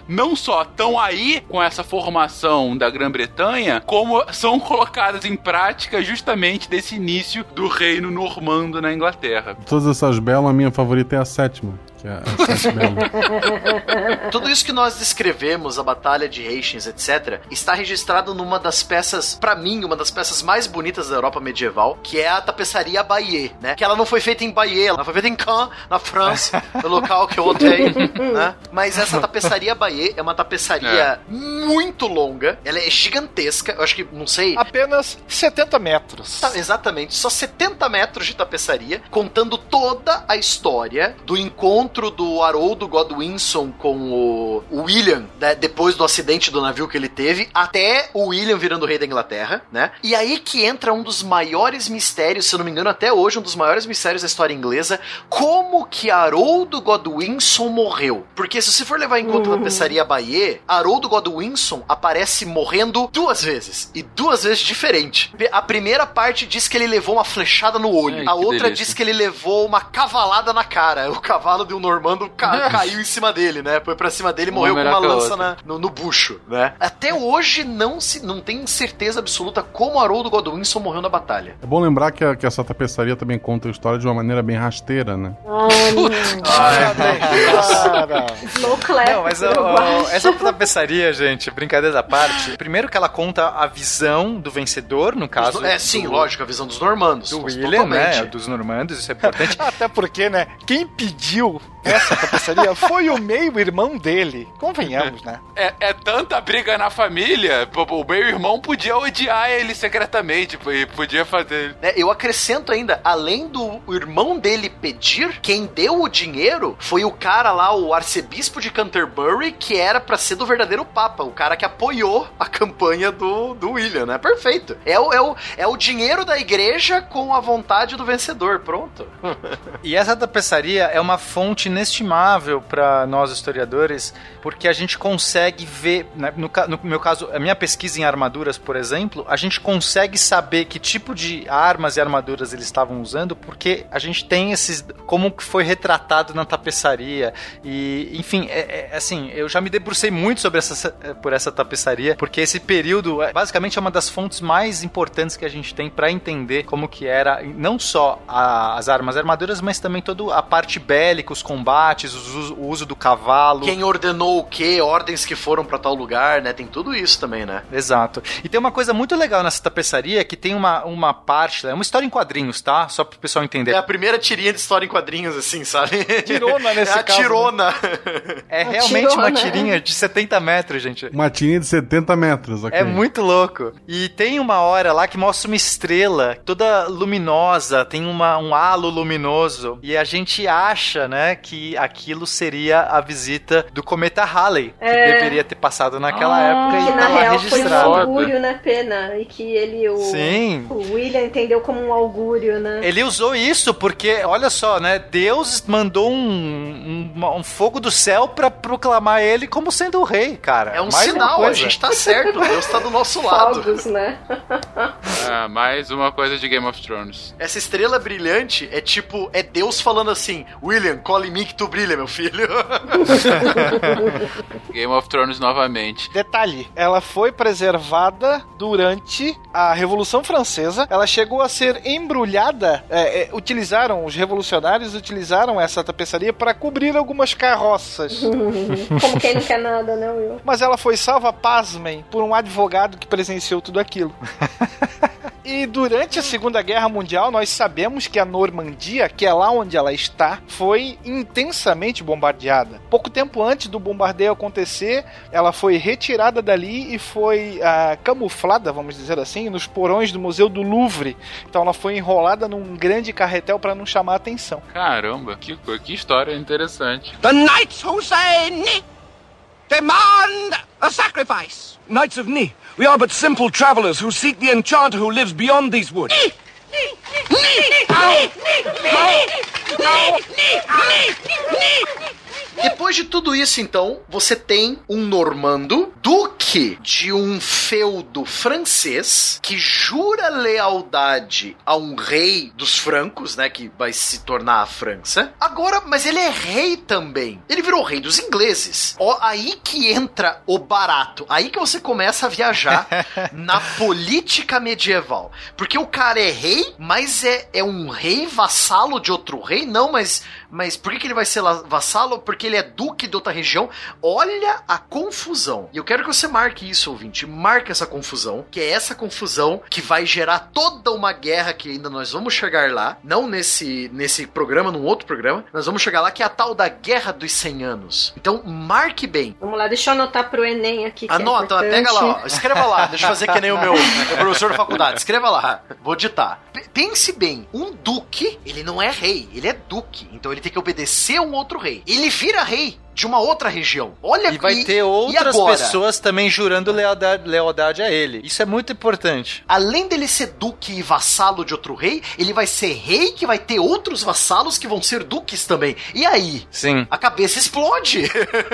não só estão aí com essa formação da Grã-Bretanha, como são colocadas em prática justamente desse início do reino normando na Inglaterra. Todas essas belas, a minha favorita é a sétima. Que é a bela. Tudo isso que nós descrevemos, a Batalha de Hastings, etc., está registrado numa das peças, pra mim, uma das peças mais bonitas da Europa medieval, que é a tapeçaria Bayeux, né? Que ela não foi feita em Bayeux, ela foi feita em Caen, na França, no local que eu odeio, né? Mas essa tapeçaria Bayeux é uma tapeçaria muito longa, ela é gigantesca, eu acho que, não sei... Apenas 70 metros. Tá, exatamente, só 70 metros de tapeçaria, contando toda a história do encontro do Haroldo Godwinson com o, William, né, depois do acidente do navio que ele teve, até o William virando rei da Inglaterra, né? E aí que entra um dos maiores mistérios, se eu não me engano, até hoje, um dos maiores mistérios da história inglesa, como que Haroldo Godwinson morreu. Porque se você for levar em conta a tapeçaria Bayeux, Haroldo Godwinson aparece morrendo duas vezes, e duas vezes diferente. A primeira parte diz que ele levou uma flechada no olho, Ai, a outra delícia. diz que ele levou uma cavalada na cara, o cavalo deu um normando ca- caiu em cima dele, né? Foi pra cima dele e morreu com uma lança na- no, no bucho, né? Até hoje não se não tem certeza absoluta como Haroldo Godwinson morreu na batalha. É bom lembrar que, a- que essa tapeçaria também conta a história de uma maneira bem rasteira, né? Slow clap. Não, mas eu essa tapeçaria, gente, brincadeira à parte. Primeiro que ela conta a visão do vencedor, no caso. é, sim, do- lógico, a visão dos normandos. Do William, né? totalmente. Dos normandos, isso é importante. Até porque, né? Quem pediu essa tapeçaria foi o meio-irmão dele. Convenhamos, né? É, é tanta briga na família, o meu irmão podia odiar ele secretamente, e podia fazer. né, eu acrescento ainda, além do irmão dele pedir, quem deu o dinheiro foi o cara lá, o arcebispo de Canterbury, que era pra ser do verdadeiro papa, o cara que apoiou a campanha do, do William, né? Perfeito. É o, é, o, é o dinheiro da igreja com a vontade do vencedor, pronto. E essa tapeçaria é uma fonte inestimável para nós historiadores, porque a gente consegue ver, né, no, no meu caso, a minha pesquisa em armaduras, por exemplo, a gente consegue saber que tipo de armas e armaduras eles estavam usando, porque a gente tem esses como que foi retratado na tapeçaria. E, enfim, é, é, assim, eu já me debrucei muito sobre essa por essa tapeçaria, porque esse período é, basicamente é uma das fontes mais importantes que a gente tem para entender como que era não só a- as armas e armaduras, mas também toda a parte bélica, os combates, uso- o uso do cavalo. Quem ordenou o quê, ordens que foram pra tal lugar, né? Tem tudo isso também, né? Exato. E tem uma coisa muito legal nessa tapeçaria que tem uma, uma parte, é uma história em quadrinhos, tá? Só pro pessoal entender. É a primeira tirinha de história em quadrinhos, assim, sabe? Tirona nesse é a caso, né? tirona. É Uma realmente uma tirona. tirinha de 70 metros, gente. Uma tirinha de 70 metros, ok? É muito louco. E tem uma hora lá que mostra uma estrela toda luminosa, tem uma, um halo luminoso. E a gente acha, né, que aquilo seria a visita do cometa Halley, que É. deveria ter passado naquela Ah, época Que e na tá lá real foi um registrado. augúrio, né, Pena? E que ele, o, Sim. o William entendeu como um augúrio, né? Ele usou isso porque, olha só, né? Deus mandou um, um, um fogo do céu pra proclamar ele como sendo o rei, cara. É um Mais uma sinal, a gente tá certo, Deus tá do nosso lado. Fogos, né? Ah, mais uma coisa de Game of Thrones. Essa estrela brilhante é tipo, é Deus falando assim, William, cola em mim que tu brilha, meu filho. Game of Thrones novamente. Detalhe, ela foi preservada durante a Revolução Francesa. Ela chegou a ser embrulhada. é, é, utilizaram, os revolucionários utilizaram essa tapeçaria para cobrir algumas carroças. Como quem não quer nada, né, Will? Mas ela foi salva, pasmem, por um advogado que presenciou tudo aquilo. E durante a Segunda Guerra Mundial, nós sabemos que a Normandia, que é lá onde ela está, foi intensamente bombardeada. Pouco tempo antes do bombardeio acontecer, ela foi retirada dali e foi ah, camuflada, vamos dizer assim, nos porões do Museu do Louvre. Então ela foi enrolada num grande carretel para não chamar atenção. Caramba, que, que história interessante. The Knights Ni demand a sacrifice. Knights of Ni, we are but simple travelers who seek the enchanter who lives beyond these woods. Depois de tudo isso, então, você tem um normando, duque de um feudo francês, que jura lealdade a um rei dos francos, né, que vai se tornar a França. Agora, mas ele é rei também. Ele virou rei dos ingleses. Ó, aí que entra o barato. Aí que você começa a viajar na política medieval. Porque o cara é rei, mas é, é um rei vassalo de outro rei? Não, mas, mas por que, que ele vai ser vassalo? Porque ele é duque de outra região. Olha a confusão. E eu quero que você marque isso, ouvinte. Marque essa confusão, que é essa confusão que vai gerar toda uma guerra que ainda nós vamos chegar lá. Não nesse, nesse programa, num outro programa. Nós vamos chegar lá, que é a tal da Guerra dos 100 Anos. Então, marque bem. Vamos lá, deixa eu anotar pro Enem aqui. É Anota, importante. pega lá, ó. escreva lá. Deixa eu fazer que nem o meu, professor da faculdade. Escreva lá. Vou ditar. Pense bem, um duque, ele não é rei, ele é duque. Então ele tem que obedecer um outro rei. Ele vira rei. De uma outra região. Olha E vai e- ter outras pessoas também jurando lealdade, lealdade a ele. Isso é muito importante. Além dele ser duque e vassalo de outro rei, ele vai ser rei que vai ter outros vassalos que vão ser duques também. E aí? Sim. A cabeça explode.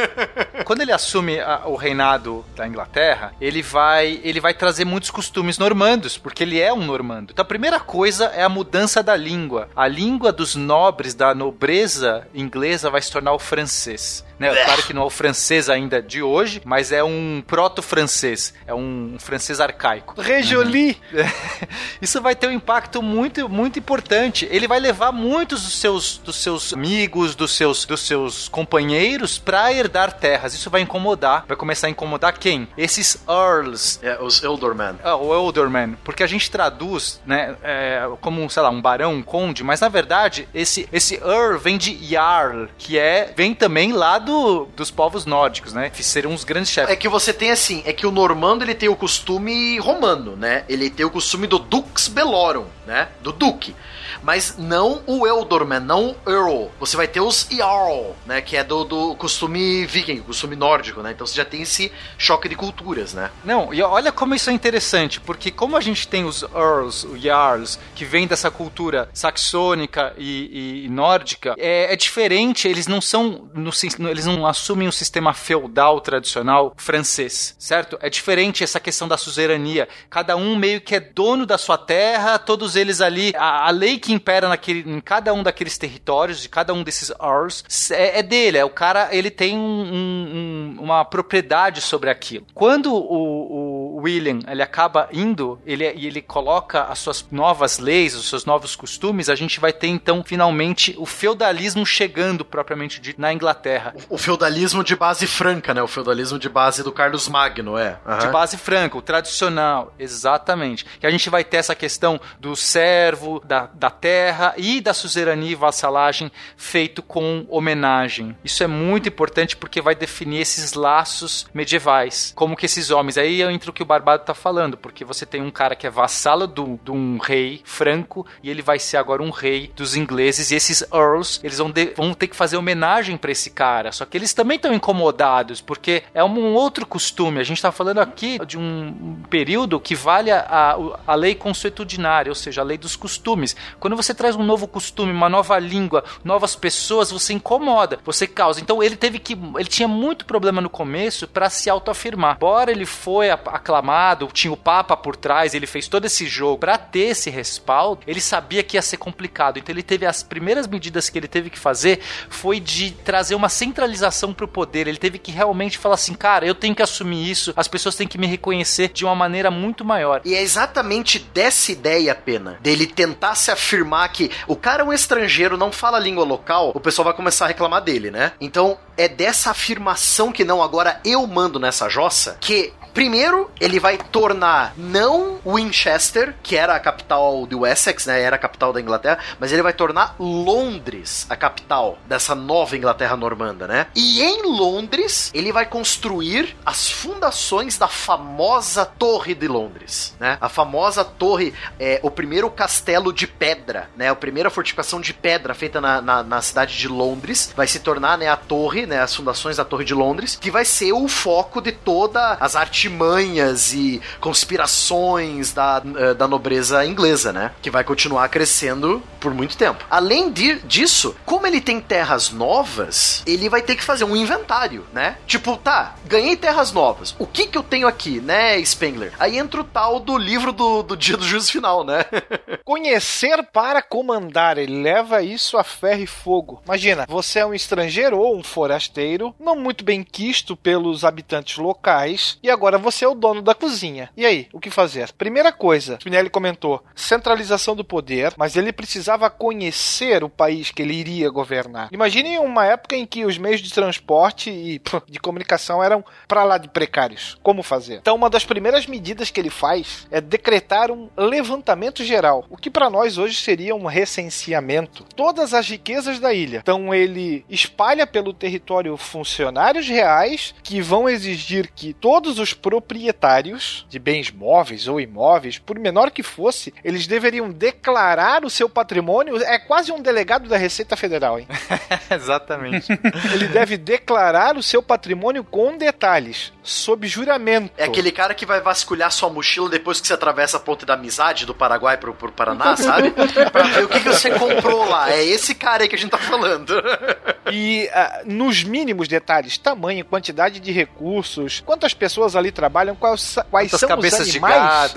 Quando ele assume a- o reinado da Inglaterra, ele vai, ele vai trazer muitos costumes normandos, porque ele é um normando. Então a primeira coisa é a mudança da língua. A língua dos nobres, da nobreza inglesa, vai se tornar o francês. Né? Claro que não é o francês ainda de hoje, mas é um proto-francês. É um francês arcaico. Rejoli. Isso vai ter um impacto muito, muito importante. Ele vai levar muitos dos seus, dos seus amigos, dos seus, dos seus companheiros para herdar terras. Isso vai incomodar. Vai começar a incomodar quem? Esses earls. É, os Eldorman. Ah, o Elderman, porque a gente traduz, né, é, como, sei lá, um barão, um conde, mas na verdade, esse, esse Earl vem de Jarl, que é, vem também lá do, dos povos nórdicos, né, seriam os grandes chefes. É que você tem assim, é que o normando ele tem o costume romano, né? Ele tem o costume do Dux Bellorum, né? Do duque. Mas não o Eldorman, não o Earl. Você vai ter os Jarl, né? Que é do, do costume viking, costume nórdico, né? Então você já tem esse choque de culturas, né? Não, e olha como isso é interessante, porque como a gente tem os Earls, os Jarls, que vem dessa cultura saxônica e, e nórdica, é, é diferente, eles não são, no eles não assumem o sistema feudal tradicional francês, certo? É diferente essa questão da suzerania, cada um meio que é dono da sua terra, todos eles ali, a, a lei que impera naquele, em cada um daqueles territórios, de cada um desses Earls, é, é dele, é o cara, ele tem um- um- uma propriedade sobre aquilo. Quando o, o William ele acaba indo ele, e ele coloca as suas novas leis, os seus novos costumes, a gente vai ter então finalmente o feudalismo chegando propriamente dito na Inglaterra. O feudalismo de base franca, né? O feudalismo de base do Carlos Magno, é. De Aham. base franca, o tradicional, exatamente. Que a gente vai ter essa questão do servo, da, da terra e da suzerania e vassalagem feito com homenagem. Isso é muito importante porque vai definir esses laços medievais. Como que esses homens. Aí entra o que o Barbado tá falando, porque você tem um cara que é vassalo de um rei franco e ele vai ser agora um rei dos ingleses. E esses earls, eles vão, de- vão ter que fazer homenagem pra esse cara. Só que eles também estão incomodados, porque é um, outro costume. A gente tá falando aqui de um período que vale a, a, lei consuetudinária, ou seja, a lei dos costumes. Quando você traz um novo costume, uma nova língua, novas pessoas, você incomoda, você causa. Então ele teve que. Ele tinha muito problema no começo para se autoafirmar. Embora ele foi a- aclamado, tinha o Papa por trás, ele fez todo esse jogo para ter esse respaldo, ele sabia que ia ser complicado. Então ele teve as primeiras medidas que ele teve que fazer foi de trazer uma centralização pro poder. Ele teve que realmente falar assim, cara, eu tenho que assumir isso, as pessoas têm que me reconhecer de uma maneira muito maior. E é exatamente dessa ideia, pena, dele tentar se afirmar que o cara é um estrangeiro, não fala a língua local, o pessoal vai começar a reclamar dele, né? Então, é dessa afirmação que não, agora eu mando nessa jossa, que Primeiro, ele vai tornar não Winchester, que era a capital do Wessex, né? Era a capital da Inglaterra, mas ele vai tornar Londres a capital dessa nova Inglaterra normanda, né? E em Londres, ele vai construir as fundações da famosa Torre de Londres, né? A famosa torre, é, o primeiro castelo de pedra, né? A primeira fortificação de pedra feita na, na, na cidade de Londres vai se tornar, né, a torre, né? As fundações da Torre de Londres, que vai ser o foco de toda as artimanhas e conspirações da, eh, da nobreza inglesa, né? Que vai continuar crescendo por muito tempo. Além de- disso, como ele tem terras novas, ele vai ter que fazer um inventário, né? Tipo, tá, ganhei terras novas. O que que eu tenho aqui, né, Spengler? Aí entra o tal do livro do, do dia do juízo final, né? Conhecer para comandar, ele leva isso a ferro e fogo. Imagina, você é um estrangeiro ou um forasteiro, não muito bem quisto pelos habitantes locais, e agora você é o dono da cozinha. E aí, o que fazer? Primeira coisa, Spinelli comentou, centralização do poder, mas ele precisava conhecer o país que ele iria governar. Imagine uma época em que os meios de transporte e de comunicação eram pra lá de precários. Como fazer? Então, uma das primeiras medidas que ele faz é decretar um levantamento geral, o que para nós hoje seria um recenseamento. Todas as riquezas da ilha. Então, ele espalha pelo território funcionários reais que vão exigir que todos os proprietários de bens móveis ou imóveis, por menor que fosse, eles deveriam declarar o seu patrimônio. É quase um delegado da Receita Federal, hein? Exatamente. Ele deve declarar o seu patrimônio com detalhes, sob juramento. É aquele cara que vai vasculhar sua mochila depois que você atravessa a ponte da amizade do Paraguai pro, pro Paraná, sabe? pra ver o que, que você comprou lá. É esse cara aí que a gente tá falando. E uh, nos mínimos detalhes, tamanho, quantidade de recursos, quantas pessoas ali trabalham, quais, quais são cabeças os animais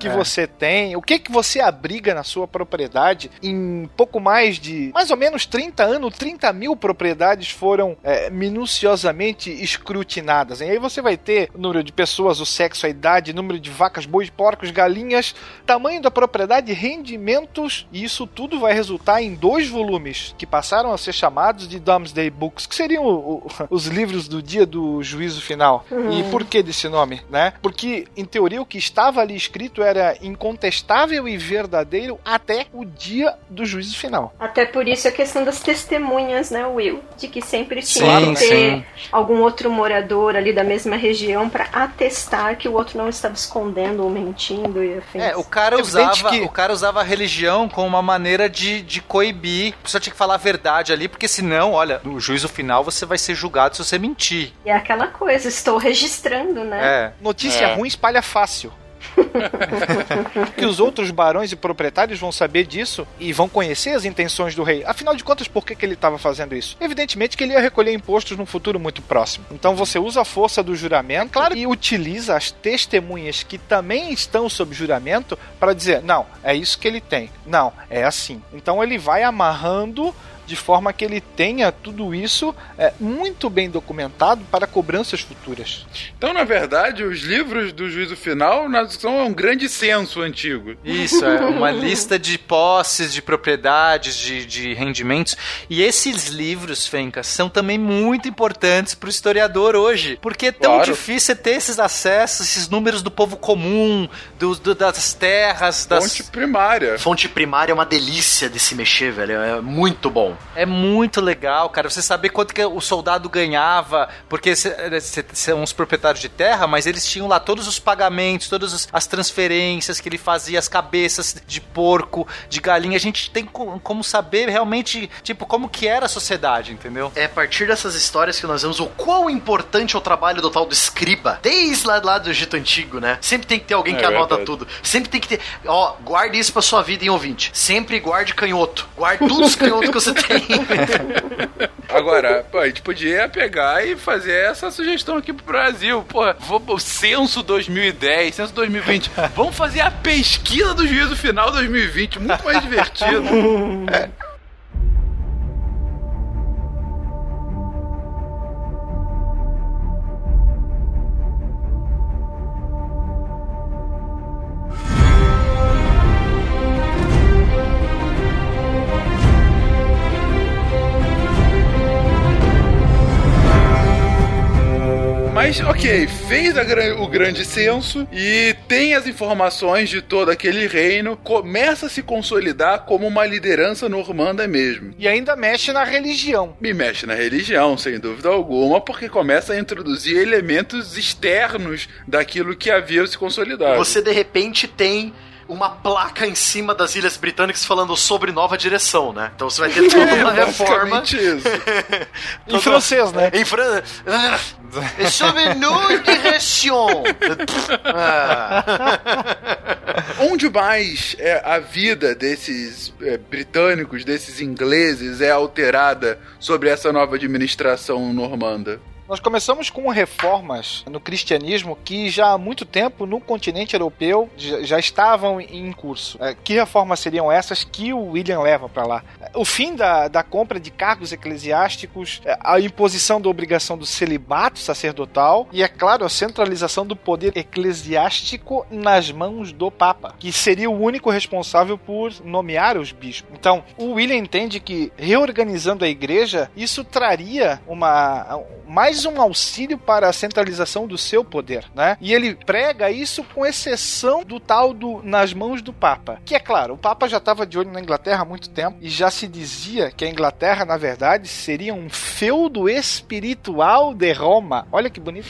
que é. você tem, o que que você abriga na sua propriedade. Em pouco mais de, mais ou menos 30 anos, 30 mil propriedades foram é, minuciosamente escrutinadas. E aí você vai ter o número de pessoas, o sexo, a idade, número de vacas, bois, porcos, galinhas, tamanho da propriedade, rendimentos, e isso tudo vai resultar em dois volumes que passaram a ser chamados de Domesday Books, que seriam o, o, os livros do dia do juízo final. Uhum. E por que desse nome, né? Porque, em teoria, o que estava ali escrito era incontestável e verdadeiro até o dia do juízo final. Até por isso a questão das testemunhas, né, Will? De que sempre tinha Sim, que ter sim. algum outro morador ali da mesma região para atestar que o outro não estava escondendo ou mentindo e afins. É, o cara Evidente usava, que- o cara usava a religião como uma maneira de, de coibir. A pessoa tinha que falar a verdade ali, porque senão, olha, no juízo final você vai ser julgado se você mentir. E é aquela coisa, estou registrando, né? É. Notícia É. ruim espalha fácil. que os outros barões e proprietários vão saber disso e vão conhecer as intenções do rei. Afinal de contas, por que, que ele estava fazendo isso? Evidentemente que ele ia recolher impostos num futuro muito próximo. Então você usa a força do juramento, claro, e utiliza as testemunhas que também estão sob juramento para dizer: não, é isso que ele tem. Não, é assim. Então ele vai amarrando de forma que ele tenha tudo isso é, muito bem documentado para cobranças futuras. Então, na verdade, os livros do juízo final são um grande censo antigo. Isso, é uma lista de posses, de propriedades, de, de rendimentos. E esses livros, Fencas, são também muito importantes para o historiador hoje. Porque é tão Claro. difícil ter esses acessos, esses números do povo comum, do, do- das terras, das. Fonte primária. Fonte primária é uma delícia de se mexer, velho. É muito bom. É muito legal, cara. Você saber quanto que o soldado ganhava, porque são os proprietários de terra, mas eles tinham lá todos os pagamentos, todas as- as transferências que ele fazia, as cabeças de porco, de galinha. A gente tem co- como saber realmente, tipo, como que era a sociedade, entendeu? É a partir dessas histórias que nós vemos o quão importante é o trabalho do tal do escriba. Desde lá, lá do Egito Antigo, né? Sempre tem que ter alguém É que anota verdade. tudo. Sempre tem que ter. Ó, guarde isso pra sua vida em ouvinte. Sempre guarde canhoto. Guarde todos os canhotos que você tem. Agora, pô, a gente podia pegar e fazer essa sugestão aqui pro Brasil. Porra, vou, censo 2010, censo 2020. Vamos fazer a pesquisa do juízo final 2020. Muito mais divertido. Mas, ok, fez o grande censo e tem as informações de todo aquele reino, começa a se consolidar como uma liderança normanda mesmo. E ainda mexe na religião. Me mexe na religião, sem dúvida alguma, porque começa a introduzir elementos externos daquilo que havia se consolidado. Você de repente tem uma placa em cima das Ilhas Britânicas falando sobre nova direção, né? Então você vai ter toda uma É, reforma. isso. Em francês, né? Em francês. Sobre nos direção. Ah. Onde mais é, a vida desses é, britânicos, desses ingleses, é alterada sobre essa nova administração normanda? Nós começamos com reformas no cristianismo que já há muito tempo no continente europeu já estavam em curso. É, Que reformas seriam essas que o William leva para lá? O fim da, da compra de cargos eclesiásticos, é, a imposição da obrigação do celibato sacerdotal e, é claro, a centralização do poder eclesiástico nas mãos do Papa, que seria o único responsável por nomear os bispos. Então, o William entende que reorganizando a igreja, isso traria uma mais um auxílio para a centralização do seu poder, né? E ele prega isso com exceção do tal do nas mãos do Papa, que é claro, o Papa já estava de olho na Inglaterra há muito tempo e já se se dizia que a Inglaterra, na verdade, seria um feudo espiritual de Roma. Olha que bonito.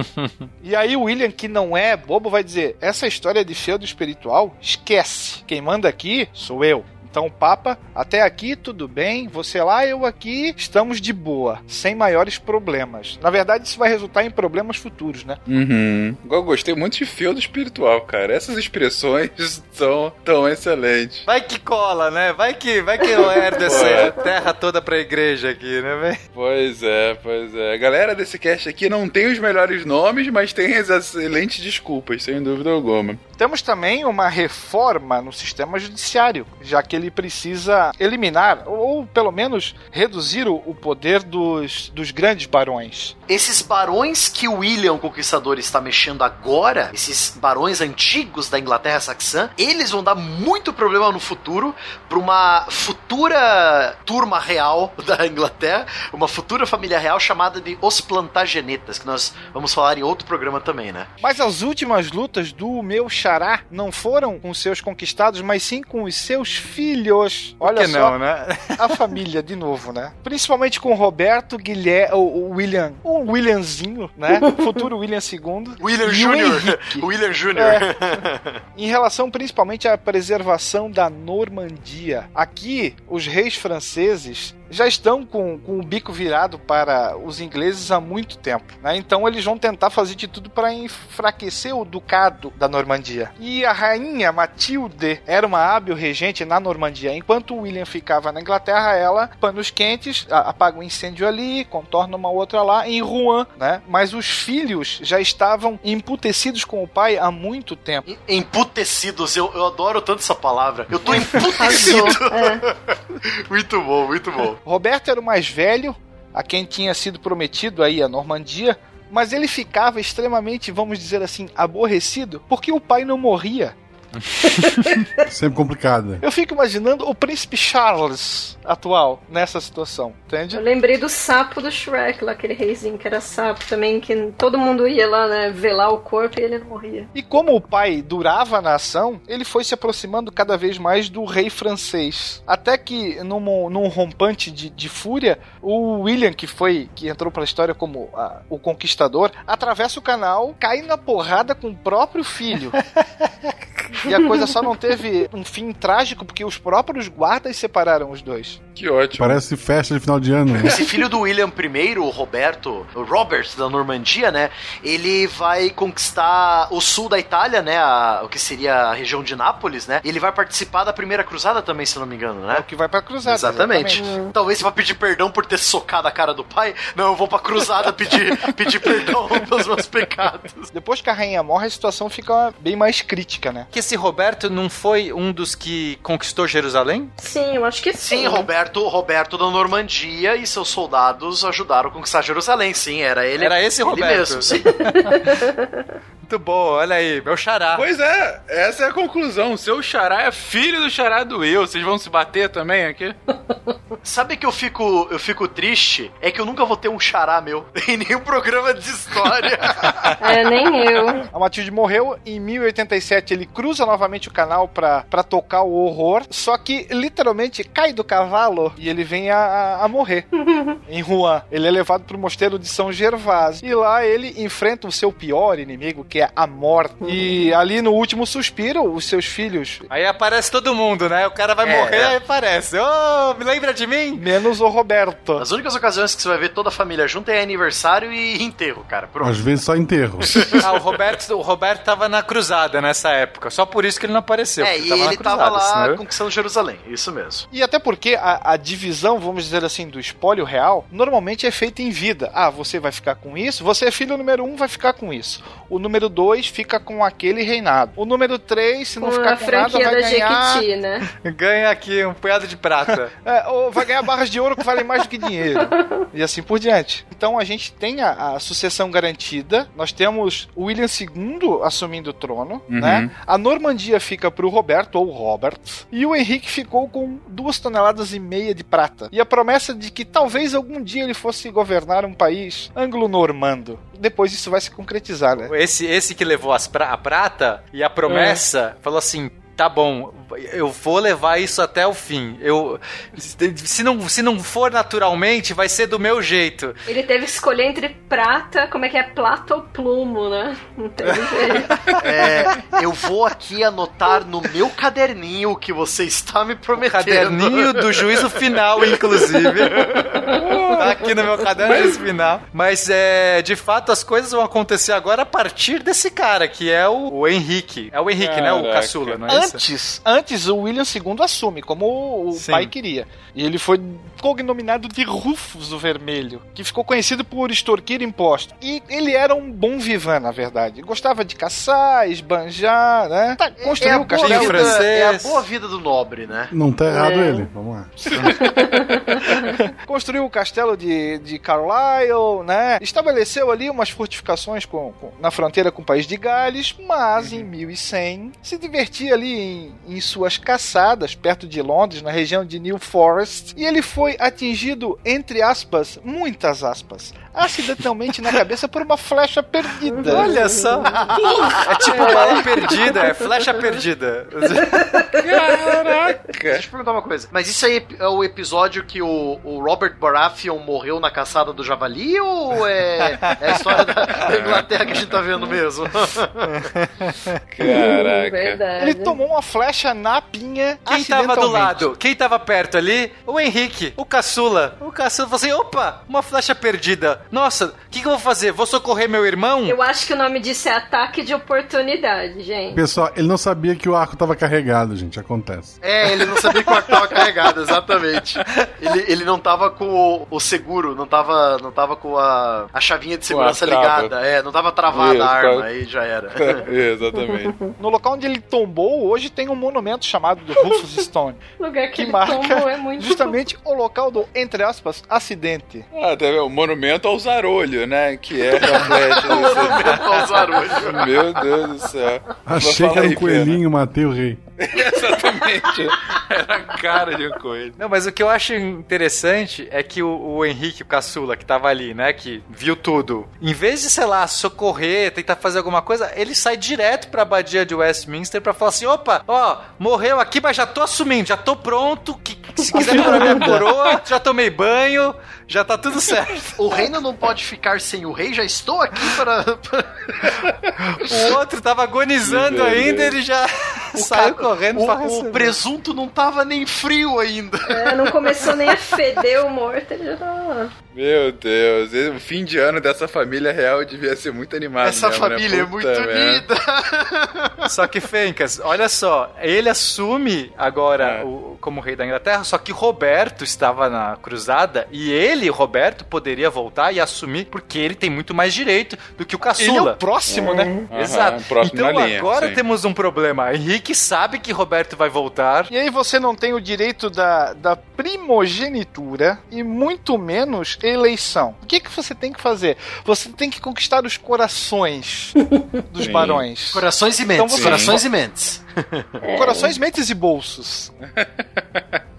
e aí o William, que não é bobo, vai dizer: essa história de feudo espiritual, esquece. Quem manda aqui sou eu. Então, Papa, até aqui tudo bem, você lá, eu aqui, estamos de boa, sem maiores problemas. Na verdade, isso vai resultar em problemas futuros, né? Uhum. Eu gostei muito de feudo espiritual, cara. Essas expressões são tão excelentes. Vai que cola, né? Vai que, vai que eu herdo essa terra toda pra igreja aqui, né, velho? Pois é, pois é. A galera desse cast aqui não tem os melhores nomes, mas tem as excelentes desculpas, sem dúvida alguma. Temos também uma reforma no sistema judiciário, já que ele precisa eliminar, ou pelo menos reduzir o, o poder dos, dos grandes barões. Esses barões que o William o Conquistador está mexendo agora, esses barões antigos da Inglaterra saxã, eles vão dar muito problema no futuro para uma futura turma real da Inglaterra, uma futura família real chamada de Os Plantagenetas, que nós vamos falar em outro programa também, né? Mas as últimas lutas do meu xará não foram com seus conquistados, mas sim com os seus filhos. Olha só, não, né? a família de novo, né? Principalmente com Roberto, Guilherme, o, William, o Williamzinho, né? Futuro William II. William Jr. William Jr. É. em relação principalmente à preservação da Normandia. Aqui, os reis franceses já estão com, com o bico virado para os ingleses há muito tempo. Né? Então eles vão tentar fazer de tudo para enfraquecer o ducado da Normandia. E a rainha Matilde era uma hábil regente na Normandia. Enquanto William ficava na Inglaterra, ela, panos quentes, apaga um incêndio ali, contorna uma outra lá, em Rouen. Né? Mas os filhos já estavam emputecidos com o pai há muito tempo. Emputecidos, eu, eu adoro tanto essa palavra. Eu tô emputecido. muito bom, muito bom. Roberto era o mais velho, a quem tinha sido prometido aí a Normandia, mas ele ficava extremamente, vamos dizer assim, aborrecido, porque o pai não morria. Sempre complicada. Eu fico imaginando o príncipe Charles atual nessa situação, entende? Eu lembrei do sapo do Shrek, lá, aquele reizinho que era sapo também, que todo mundo ia lá, né, velar o corpo e ele não morria. E como o pai durava na ação, ele foi se aproximando cada vez mais do rei francês. Até que, num, num rompante de, de fúria, o William, que foi que entrou pra história como ah, o conquistador, atravessa o canal, cai na porrada com o próprio filho. E a coisa só não teve um fim trágico porque os próprios guardas separaram os dois. Que ótimo. Parece festa de final de ano. né? Esse filho do William I, o Roberto, o Robert da Normandia, né? Ele vai conquistar o sul da Itália, né? a- o que seria a região de Nápoles, né? E ele vai participar da primeira cruzada também, se não me engano, né? É o que vai pra cruzada. Exatamente. Talvez você vá pedir perdão por ter socado a cara do pai. Não, eu vou pra cruzada pedir, pedir perdão pelos meus pecados. Depois que a rainha morre, a situação fica bem mais crítica, né? Que esse Roberto não foi um dos que conquistou Jerusalém? Sim, eu acho que sim. Sim, Roberto, Roberto da Normandia e seus soldados ajudaram a conquistar Jerusalém. Sim, era ele. Era esse ele Roberto. mesmo, sim. Muito bom, olha aí, meu xará. Pois é, essa é a conclusão. Seu xará é filho do xará do eu. Vocês vão se bater também aqui? Sabe que eu fico, eu fico triste? É que eu nunca vou ter um xará meu em nenhum programa de história. É, nem eu. A Matilde morreu em 1087. Ele cruza novamente o canal pra, pra tocar o horror. Só que literalmente cai do cavalo e ele vem a, a- a morrer em Rouen. Ele é levado pro mosteiro de São Gervásio. E lá ele enfrenta o seu pior inimigo, que é a morte. E ali no último suspiro, os seus filhos. Aí aparece todo mundo, né? O cara vai É, morrer, é. aí aparece. Ô, me lembra de mim? Menos o Roberto. As únicas ocasiões que você vai ver toda a família junto é aniversário e enterro, cara. Pronto. Às vezes só enterro. Ah, o Roberto, o Roberto tava na cruzada nessa época. Só por isso que ele não apareceu. É, porque e tava ele na tava cruzada, lá senão- conquistando Jerusalém. Isso mesmo. E até porque a, a divisão, vamos dizer assim, do espólio real, normalmente é feita em vida. Ah, você vai ficar com isso, você é filho número um, vai ficar com isso. O número dois fica com aquele reinado. O número três, se não Com ficar a com nada, vai da ganhar... Jequiti, né? Ganha aqui um punhado de prata. É, ou vai ganhar barras de ouro que valem mais do que dinheiro. E assim por diante. Então a gente tem a, a sucessão garantida. Nós temos o William II assumindo o trono, Uhum. né? A Normandia fica pro Roberto, ou Robert. E o Henrique ficou com duas toneladas e meia de prata. E a promessa de que talvez algum dia ele fosse governar um país anglo-normando. Depois isso vai se concretizar, né? Esse, esse que levou as pra- a prata e a promessa falou assim: tá bom, eu vou levar isso até o fim. Eu se não, se não for naturalmente, vai ser do meu jeito. Ele teve que escolher entre prata, como é que é? Plata ou plumo, né? Não teve jeito. É, eu vou aqui anotar no meu caderninho o que você está me prometendo. Caderninho do juízo final, inclusive. tá aqui no meu caderno final. Mas é, de fato, as coisas vão acontecer agora a partir desse cara, que é o, o Henrique. É o Henrique, né? O Caraca. caçula, não é isso? Antes, antes o William II assume, como o Sim. pai queria. E ele foi cognominado de Rufus o Vermelho, que ficou conhecido por extorquir impostos. E ele era um bom vivan, na verdade. Gostava de caçar, esbanjar, né? Tá, É a, construiu o boa castelo vida, francês. é a boa vida do nobre, né? Não tá errado É. ele. Vamos lá. construiu o castelo de, de Carlisle, né? Estabeleceu ali umas fortificações com- com- na fronteira com o país de Gales, mas em 1100 se divertia ali em, em suas caçadas perto de Londres, na região de New Forest, e ele foi atingido, entre aspas, muitas aspas, acidentalmente na cabeça por uma flecha perdida. Olha só. É tipo bala perdida, é flecha perdida. Deixa eu te perguntar uma coisa. Mas isso aí é o episódio que o, o Robert Baratheon morreu na caçada do javali ou é, é a história da, da Inglaterra que a gente tá vendo mesmo? Caraca. Verdade. Ele tomou uma flecha na pinha Quem tava do lado? Quem tava perto ali? O Henrique, o caçula. O caçula falou assim: opa, uma flecha perdida. Nossa, o que, que eu vou fazer? Vou socorrer meu irmão? Eu acho que o nome disso é ataque de oportunidade, gente. Pessoal, ele não sabia que o arco tava carregado, gente. Acontece. É, ele não sabia que o arco tava carregado, exatamente. Ele, ele não tava com o, o seguro, não tava, não tava com a, a chavinha de segurança ligada. É, não tava travada Isso, a arma, quase. aí já era. Exatamente. No local onde ele tombou, hoje tem um monumento chamado de Rufus Stone. O lugar que, que ele marca tombou é muito justamente o local do, entre aspas, acidente. Ah, tá vendo? O monumento ao zarolho, né? Que é flecha. Monumento ao zarolho. Meu Deus do céu. Achei que era um aí, coelhinho, matei o rei. Exatamente. Era a cara de um coelho. Não, mas o que eu acho interessante é que o, o Henrique, o caçula, que tava ali, né, que viu tudo, em vez de, sei lá, socorrer, tentar fazer alguma coisa, ele sai direto pra abadia de Westminster pra falar assim: opa, ó, morreu aqui, mas já tô assumindo, já tô pronto, que, se quiser pegar minha coroa, já tomei banho, já tá tudo certo. O reino não pode ficar sem o rei, já estou aqui para. O outro tava agonizando ainda, ele já saiu correndo pra o, o receber. presunto não tava nem frio ainda. É, não começou nem a feder o morto, ele já tava. Meu Deus, o fim de ano dessa família real devia ser muito animado. Essa mesmo, né? família é Puta muito unida. Só que, Fencas, olha só, ele assume agora É. o- como rei da Inglaterra, só que Roberto estava na cruzada e ele, Roberto, poderia voltar e assumir porque ele tem muito mais direito do que o Ele é o caçula. próximo, né? Aham, Exato. próximo então linha, agora sim. temos um problema. Henrique sabe que Roberto vai voltar. E aí você não tem o direito da, da primogenitura e muito menos eleição. O que, que você tem que fazer? Você tem que conquistar os corações dos Sim. barões. Corações e Então mentes. você- corações e mentes. Corações, mentes e bolsos.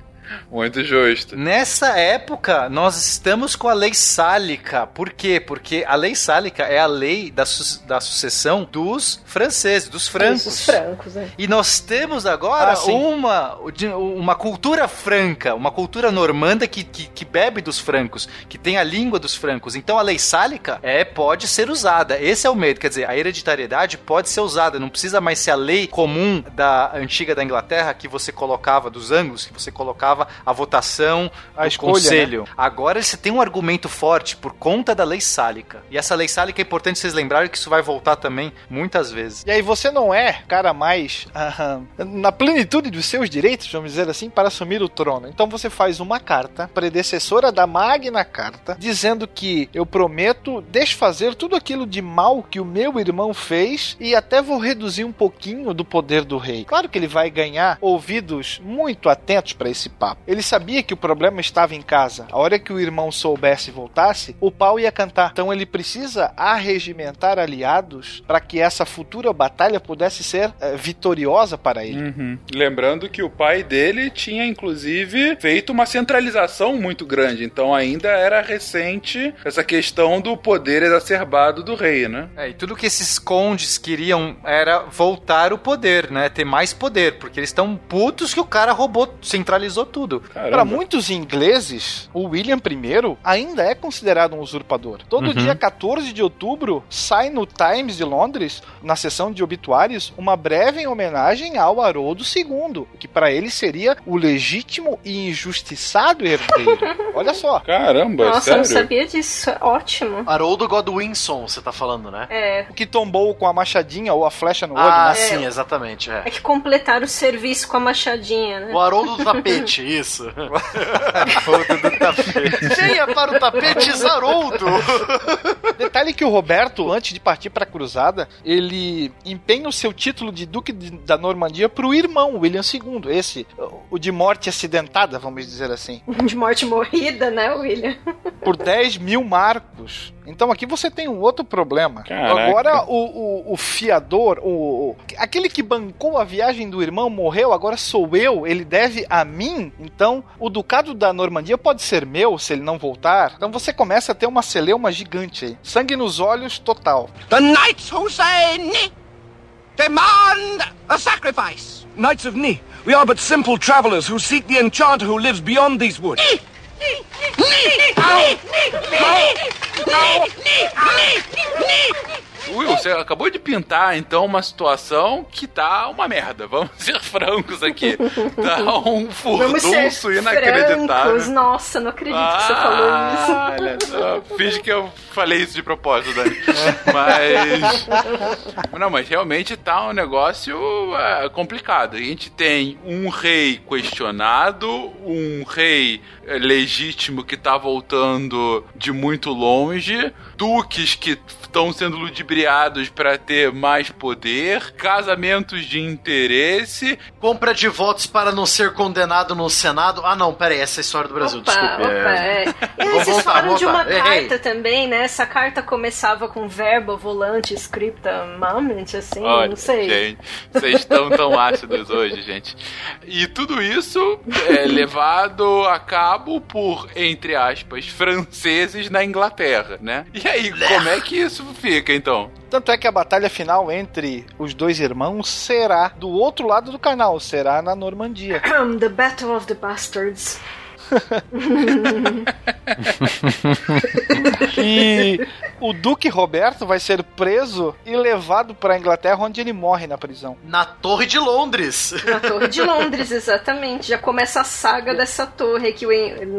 Muito justo. Nessa época, nós estamos com a lei sálica. Por quê? Porque a lei sálica é a lei da, su- da sucessão dos franceses, dos francos. Os francos, né? E nós temos agora Ah, uma, uma cultura franca, uma cultura normanda que, que, que bebe dos francos, que tem a língua dos francos. Então a lei sálica é, pode ser usada. Esse é o medo. Quer dizer, a hereditariedade pode ser usada. Não precisa mais ser a lei comum da antiga da Inglaterra que você colocava, dos anglos, que você colocava a votação A do escolha, conselho. Agora você tem um argumento forte por conta da lei sálica. E essa lei sálica é importante vocês lembrarem que isso vai voltar também muitas vezes. E aí você não é cara mais ah, na plenitude dos seus direitos, vamos dizer assim, para assumir o trono. Então você faz uma carta predecessora da Magna Carta, dizendo que eu prometo desfazer tudo aquilo de mal que o meu irmão fez e até vou reduzir um pouquinho do poder do rei. Claro que ele vai ganhar ouvidos muito atentos para esse papo. Ele sabia que o problema estava em casa. A hora que o irmão soubesse e voltasse, o pau ia cantar. Então ele precisa arregimentar aliados para que essa futura batalha pudesse ser eh, vitoriosa para ele. Uhum. Lembrando que o pai dele tinha, inclusive, feito uma centralização muito grande. Então ainda era recente essa questão do poder exacerbado do rei, né? É, e tudo que esses condes queriam era voltar o poder, né? Ter mais poder, porque eles estão putos que o cara roubou, centralizou tudo. Para muitos ingleses, o William I ainda é considerado um usurpador. Todo Uhum. dia 14 de outubro sai no Times de Londres, na seção de obituários, uma breve homenagem ao Haroldo II, que para ele seria o legítimo e injustiçado herdeiro. Olha só. Caramba, Nossa, eu não sabia disso. É ótimo. Haroldo Godwinson, você tá falando, né? É. O que tombou com a machadinha ou a flecha no olho, Ah, né? sim, exatamente. É. É que completaram o serviço com a machadinha, né? O Haroldo do tapete, isso. Haroldo do tapete. Venha para o tapete Haroldo. Detalhe que o Roberto, antes de partir para a cruzada, ele empenha o seu título de Duque de- da Normandia para o irmão, William II. Esse, o de morte acidentada, vamos dizer assim. De morte morrida, né, William? Por 10 mil marcos. Então aqui você tem um outro problema. Caraca. Agora o, o, o fiador, o, o- aquele que bancou a viagem do irmão morreu, agora sou eu, ele deve a mim. Então o ducado da Normandia pode ser meu se ele não voltar. Então você começa a ter uma celeuma gigante aí. Sangue nos olhos total. The knights who say Ni demand a sacrifice. Knights of Ni, we are but simple travelers who seek the enchanter who lives beyond these woods. Will, você acabou de pintar, então, uma situação que tá uma merda. Vamos ser francos aqui. Tá um furdunço inacreditável. francos. Nossa, não acredito que você falou isso. Ah, Olha só, finge que eu falei isso de propósito, Dani. Mas. Não, mas realmente tá um negócio é, complicado. A gente tem um rei questionado, um rei legítimo que tá voltando de muito longe, duques que estão sendo ludibriados para ter mais poder, casamentos de interesse. Compra de votos para não ser condenado no Senado. Ah, não, peraí, essa é a história do Brasil, Opa, desculpe. opa, é. E Vou aí vocês falaram de uma carta também, né? Essa carta começava com verbo, volante, scripta, moment, assim, Olha, não sei. gente, vocês estão tão ácidos hoje, gente. E tudo isso é levado a cabo por, entre aspas, franceses na Inglaterra, né? E aí, como é que isso fica, então? Tanto é que a batalha final entre os dois irmãos será do outro lado do canal, será na Normandia. The Battle of the Bastards. E o Duque Roberto vai ser preso e levado para a Inglaterra, onde ele morre na prisão. Na Torre de Londres. Na Torre de Londres, exatamente. Já começa a saga dessa torre que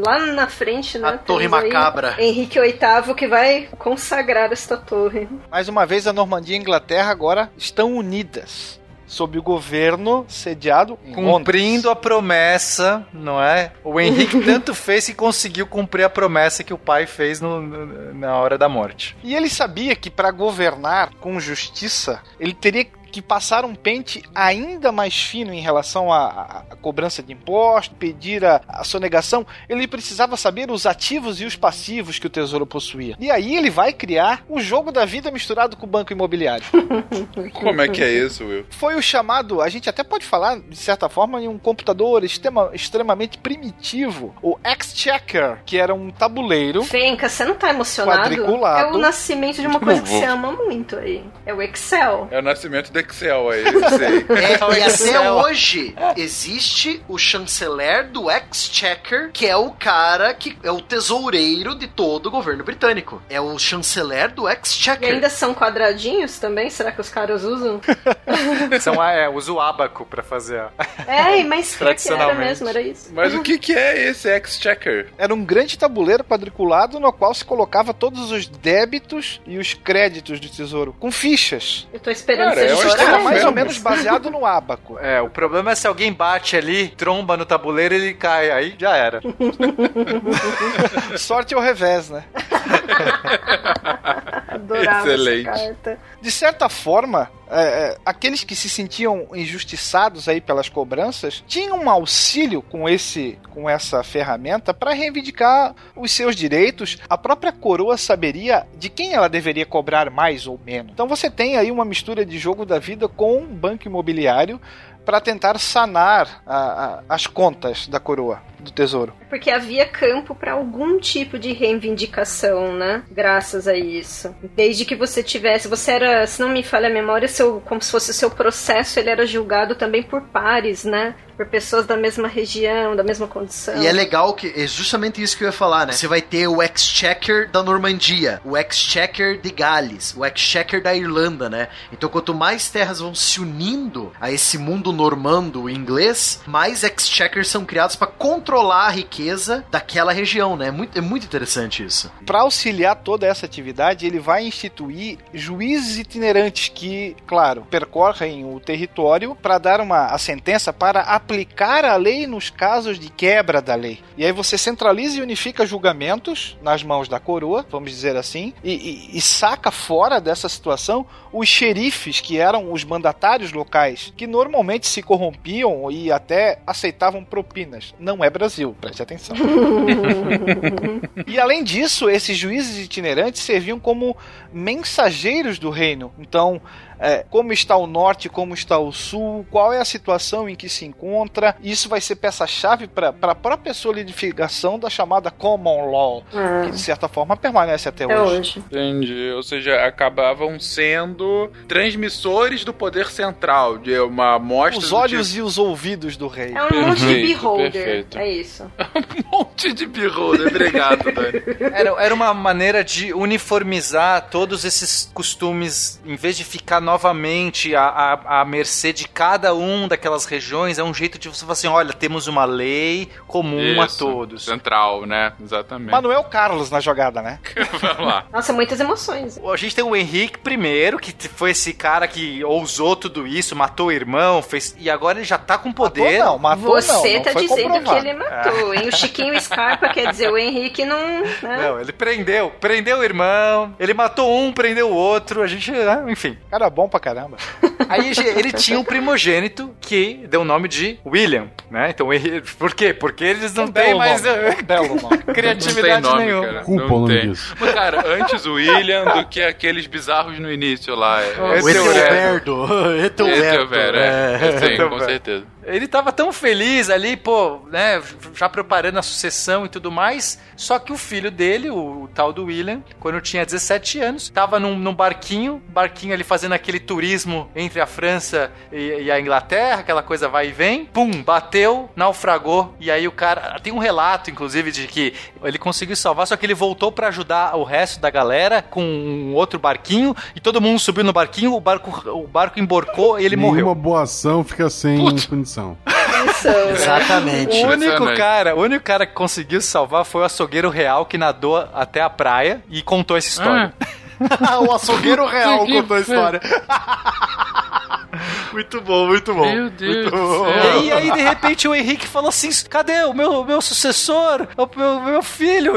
lá na frente, né? A Torre Macabra. Henrique VIII que vai consagrar esta torre. Mais uma vez, a Normandia e a Inglaterra agora estão unidas. Sob o governo sediado em Cumprindo a promessa, não é? O Henrique tanto fez que conseguiu cumprir a promessa que o pai fez no- no- na hora da morte. E ele sabia que para governar com justiça, ele teria que passar um pente ainda mais fino em relação à, à- cobrança de impostos, pedir a, a sonegação. Ele precisava saber os ativos e os passivos que o tesouro possuía. E aí ele vai criar o jogo da vida misturado com o banco imobiliário. Como é que é isso, Will? Foi o chamado, a gente até pode falar, de certa forma, em um computador extrema- extremamente primitivo, o Exchequer, que era um tabuleiro. Fenca, você não tá emocionado? Quadriculado. É o nascimento de uma coisa que você ama muito aí. É o Excel. É o nascimento do Excel aí, sei. É, e até hoje existe o chanceler do Exchequer, que é o cara que é o tesoureiro de todo o governo britânico. É o chanceler do E Exchequer. ainda são quadradinhos também? Será que os caras usam? São, é, usa o abaco pra fazer. a- É, mas que era Tradicionalmente. mesmo, era isso. Mas o que, que é esse Exchequer? Era um grande tabuleiro quadriculado no qual se colocava todos os débitos e os créditos do tesouro, com fichas. Eu tô esperando Cara, acho Isso que era chorar. mais ou mesmo. menos baseado no ábaco. É, o problema é se alguém bate ali, tromba no tabuleiro, ele cai. Aí já era. Sorte ao revés, né? Adorava Excelente. essa carta. De certa forma, é, é, aqueles que se sentiam injustiçados aí pelas cobranças tinham um auxílio com esse com essa ferramenta para reivindicar os seus direitos. A própria coroa saberia de quem ela deveria cobrar mais ou menos. Então você tem aí uma mistura de jogo da vida com um banco imobiliário para tentar sanar a- a- as contas da coroa do tesouro. Porque havia campo para algum tipo de reivindicação, né? Graças a isso. Desde que você tivesse, você era, se não me falha a memória, seu, como se fosse o seu processo, ele era julgado também por pares, né? Por pessoas da mesma região, da mesma condição. E é legal que é justamente isso que eu ia falar, né? Você vai ter o Exchequer da Normandia, o Exchequer de Gales, o Exchequer da Irlanda, né? Então, quanto mais terras vão se unindo a esse mundo normando inglês, mais Exchequers são criados para controlar a riqueza daquela região, né? É muito, é muito interessante isso. Para auxiliar toda essa atividade, ele vai instituir juízes itinerantes que, claro, percorrem o território para dar uma a sentença para aplicar a lei nos casos de quebra da lei. E aí você centraliza e unifica julgamentos nas mãos da coroa, vamos dizer assim, e, e- e saca fora dessa situação os xerifes, que eram os mandatários locais, que normalmente se corrompiam e até aceitavam propinas. Não é Brasil, preste atenção. E além disso, esses juízes itinerantes serviam como mensageiros do reino. Então, é, como está o norte, como está o sul, qual é a situação em que se encontra. Isso vai ser peça-chave para a própria solidificação da chamada common law, que de certa forma permanece até, Até hoje. hoje. Entendi. Ou seja, acabavam sendo transmissores do poder central, de uma amostra. Os olhos e os ouvidos do rei. É um monte de Perfeito, beholder. perfeito. É isso. Um monte de beholder. Obrigado, Dani. Era, era uma maneira de uniformizar todos esses costumes, em vez de ficar novamente à, à, à mercê de cada um daquelas regiões, é um jeito de você falar assim: olha, temos uma lei comum a Isso, todos. Central, né? Exatamente. Manuel Carlos na jogada, né? Vamos lá. Nossa, muitas emoções. A gente tem o Henrique I, que foi esse cara que ousou tudo isso, matou o irmão, fez. E agora ele já tá com poder. Matou não, matou Você não, não tá foi dizendo que comprovado. ele matou, hein? O Chiquinho Scarpa quer dizer, o Henrique não. Né? Não, ele prendeu, prendeu o irmão, ele matou um, prendeu o outro, a gente, né, enfim. Cara bom pra caramba. Aí ele tinha um primogênito que deu o nome de William, né? Então, ele- por quê? Porque eles não Um têm belo mais nome, um belo nome. criatividade não tem nome, nenhuma. cara. Culpa não tem. disso. Mas, cara, antes o William do que aqueles bizarros no início lá. É, O Etelberto. Etelberto. Etelberto, é. Sim, com certeza. Ele tava tão feliz ali, pô, né, já preparando a sucessão e tudo mais, só que o filho dele, o, o tal do William, quando tinha 17 anos, tava num, num barquinho, barquinho ali fazendo aquele turismo entre a França e, e a Inglaterra, aquela coisa vai e vem, pum, bateu, naufragou, e aí o cara, tem um relato, inclusive, de que ele conseguiu salvar, só que ele voltou pra ajudar o resto da galera com um outro barquinho, e todo mundo subiu no barquinho, o barco, o barco emborcou e ele Nenhuma morreu. boa ação fica sem punição. Exatamente. O único cara, o único cara que conseguiu salvar foi o açougueiro real que nadou até a praia e contou essa história. o açougueiro real contou a história. Muito bom, muito bom. Meu Deus Muito do bom. céu. E aí, de repente, o Henrique falou assim: cadê o meu, meu sucessor? O meu, meu filho?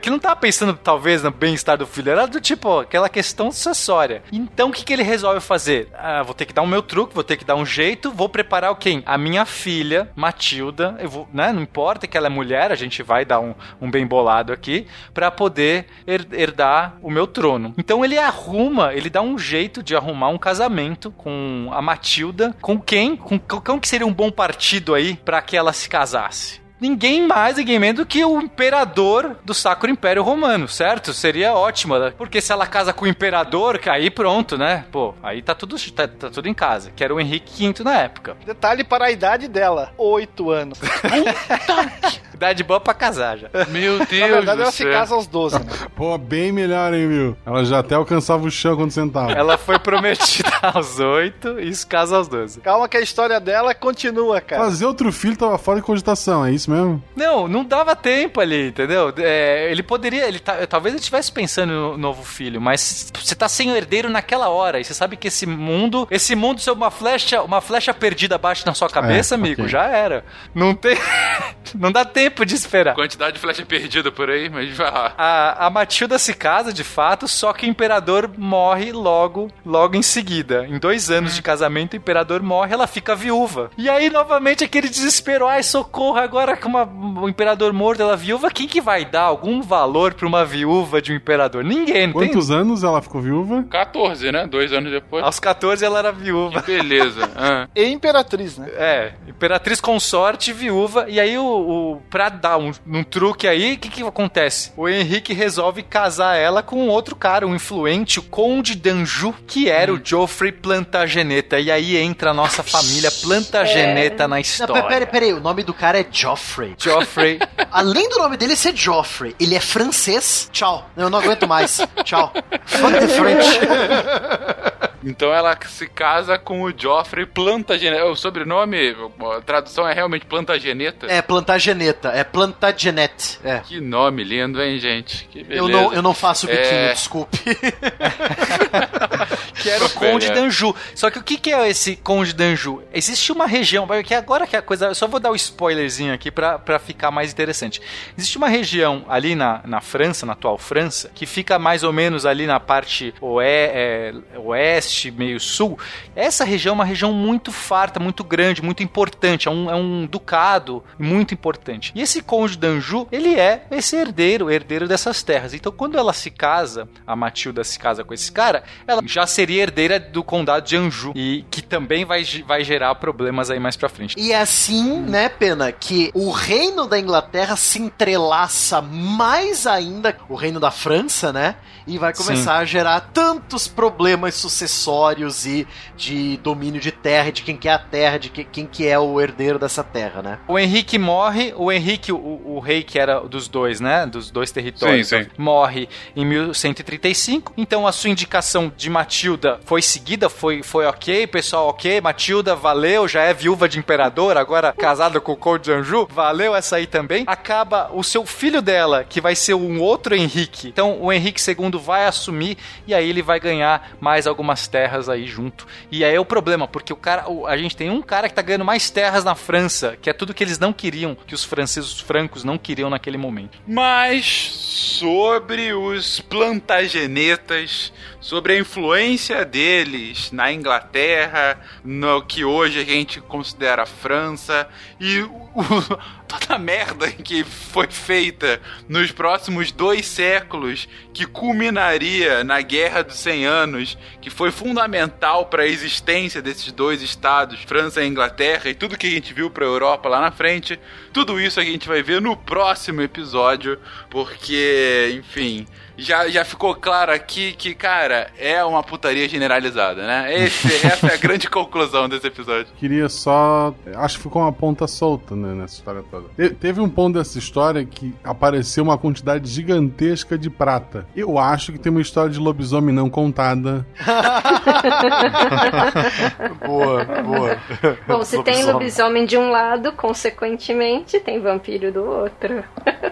Que não tava pensando, talvez, no bem-estar do filho, era do tipo, ó, aquela questão sucessória. Então, o que, que ele resolve fazer? Ah, vou ter que dar o meu truque, vou ter que dar um jeito, vou preparar o quem? A minha filha, Matilda, eu vou, né? Não importa que ela é mulher, a gente vai dar um, um bem bolado aqui, pra poder her- herdar o meu trono. Então, ele arruma, ele dá um jeito de arrumar um casamento com a Matilda, com quem? Com, com que seria um bom partido aí pra que ela se casasse? Ninguém mais, ninguém menos do que o imperador do Sacro Império Romano, certo? Seria ótimo, né? porque se ela casa com o imperador, aí pronto, né? Pô, aí tá tudo, tá, tá tudo em casa. Que era o Henrique V na época. Detalhe para a idade dela: oito anos. Idade boa pra casar já. Meu Deus Na verdade, ela se casa aos 12, né? Pô, bem melhor, hein, viu? Ela já até alcançava o chão quando sentava. Ela foi prometida aos oito e isso casa aos 12. Calma que a história dela continua, cara. Fazer outro filho tava fora de cogitação, é isso mesmo? Não, não dava tempo ali, entendeu? É, ele poderia, ele tá- talvez ele estivesse pensando no novo filho, mas você tá sem o herdeiro naquela hora e você sabe que esse mundo, esse mundo se uma flecha, uma flecha perdida abaixo na sua cabeça, É, amigo, ok. já era. Não tem, não dá tempo tempo de esperar. Quantidade de flecha perdida por aí, mas vai lá. A, a Matilda se casa, de fato, só que o imperador morre logo, logo em seguida. Em dois anos de casamento, o imperador morre, ela fica viúva. E aí, novamente, aquele desespero. Ai, socorro, agora que uma, o imperador morto, ela viúva, quem que vai dar algum valor pra uma viúva de um imperador? Ninguém, não Quantos tem... anos ela ficou viúva? 14, né? Dois anos depois. Aos 14 ela era viúva. Que beleza. Ah. E imperatriz, né? É, imperatriz consorte, viúva. E aí, o, o pra dar um, um truque aí, o que que acontece? O Henrique resolve casar ela com outro cara, um influente, o Conde d'Anjou, que era o Geoffrey Plantageneta. E aí entra a nossa família Plantageneta na Não, história. peraí, peraí, o nome do cara é Joffrey. Joffrey. Além do nome dele ser Joffrey, ele é francês. Tchau. Eu não aguento mais. Tchau. Fuck the French. Então ela se casa com o Joffrey Plantageneta. O sobrenome, a tradução é realmente Plantageneta? É Plantageneta, é Plantagenet. É. Que nome lindo, hein, gente? Que beleza. Eu não, eu não faço biquinho, É. desculpe. que era o Conde é. d'Anjou. Só que o que, que é esse Conde d'Anjou? Existe uma região, que agora que a coisa. Eu só vou dar o um spoilerzinho aqui pra, pra ficar mais interessante. Existe uma região ali na, na França, na atual França, que fica mais ou menos ali na parte oe, é, oeste, meio sul. Essa região é uma região muito farta, muito grande, muito importante. É um, é um ducado muito importante. E esse Conde d'Anjou, ele é esse herdeiro, herdeiro dessas terras. Então, quando ela se casa, a Matilda se casa com esse cara, ela já seria herdeira do condado de Anjou. E que também vai, vai gerar problemas aí mais pra frente. E é assim, né, Pena, que o reino da Inglaterra se entrelaça mais ainda o reino da França, né? E vai começar Sim. a gerar tantos problemas sucessórios e de domínio de terra, de quem que é a terra, de que, quem que é o herdeiro dessa terra, né? O Henrique morre, o Henrique, o, o rei que era dos dois, né? Dos dois territórios, Sim, sim. morre em 1135. Então a sua indicação de Matilda foi seguida, foi, foi ok, pessoal, ok. Matilda, valeu, já é viúva de imperador, agora casada com o Conde de Anjou, valeu essa aí também. Acaba o seu filho dela, que vai ser um outro Henrique. Então o Henrique II vai assumir e aí ele vai ganhar mais algumas terras aí junto. E aí é o problema, porque o cara, a gente tem um cara que tá ganhando mais terras na França, que é tudo que eles não queriam, que os franceses, os francos não queriam naquele momento. Mas sobre os plantagenetas, sobre a influência deles na Inglaterra, no que hoje a gente considera França, e o- toda a merda que foi feita nos próximos dois séculos, que culminaria na Guerra dos 100 Anos, que foi fundamental para a existência desses dois estados, França e Inglaterra, e tudo que a gente viu para a Europa lá na frente, tudo isso a gente vai ver no próximo episódio, porque, enfim, já, já ficou claro aqui que, cara, é uma putaria generalizada, né? Esse- essa é a grande conclusão desse episódio. Queria só. Acho que ficou uma ponta solta né, nessa história toda. Te- teve um ponto dessa história que apareceu uma quantidade gigantesca de prata. Eu acho que tem uma história de lobisomem não contada. boa, boa. Bom, se tem lobisomem de um lado, consequentemente, tem vampiro do outro.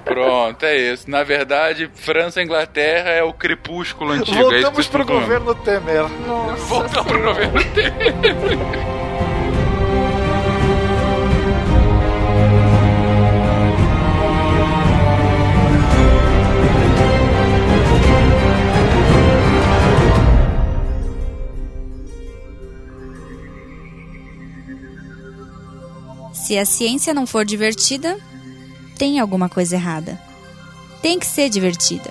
Pronto, é isso. Na verdade, França e Inglaterra é o crepúsculo antigo. é Voltamos vocês pro falando. governo Temer. Voltamos pro governo Temer. Se a ciência não for divertida, tem alguma coisa errada. Tem que ser divertida.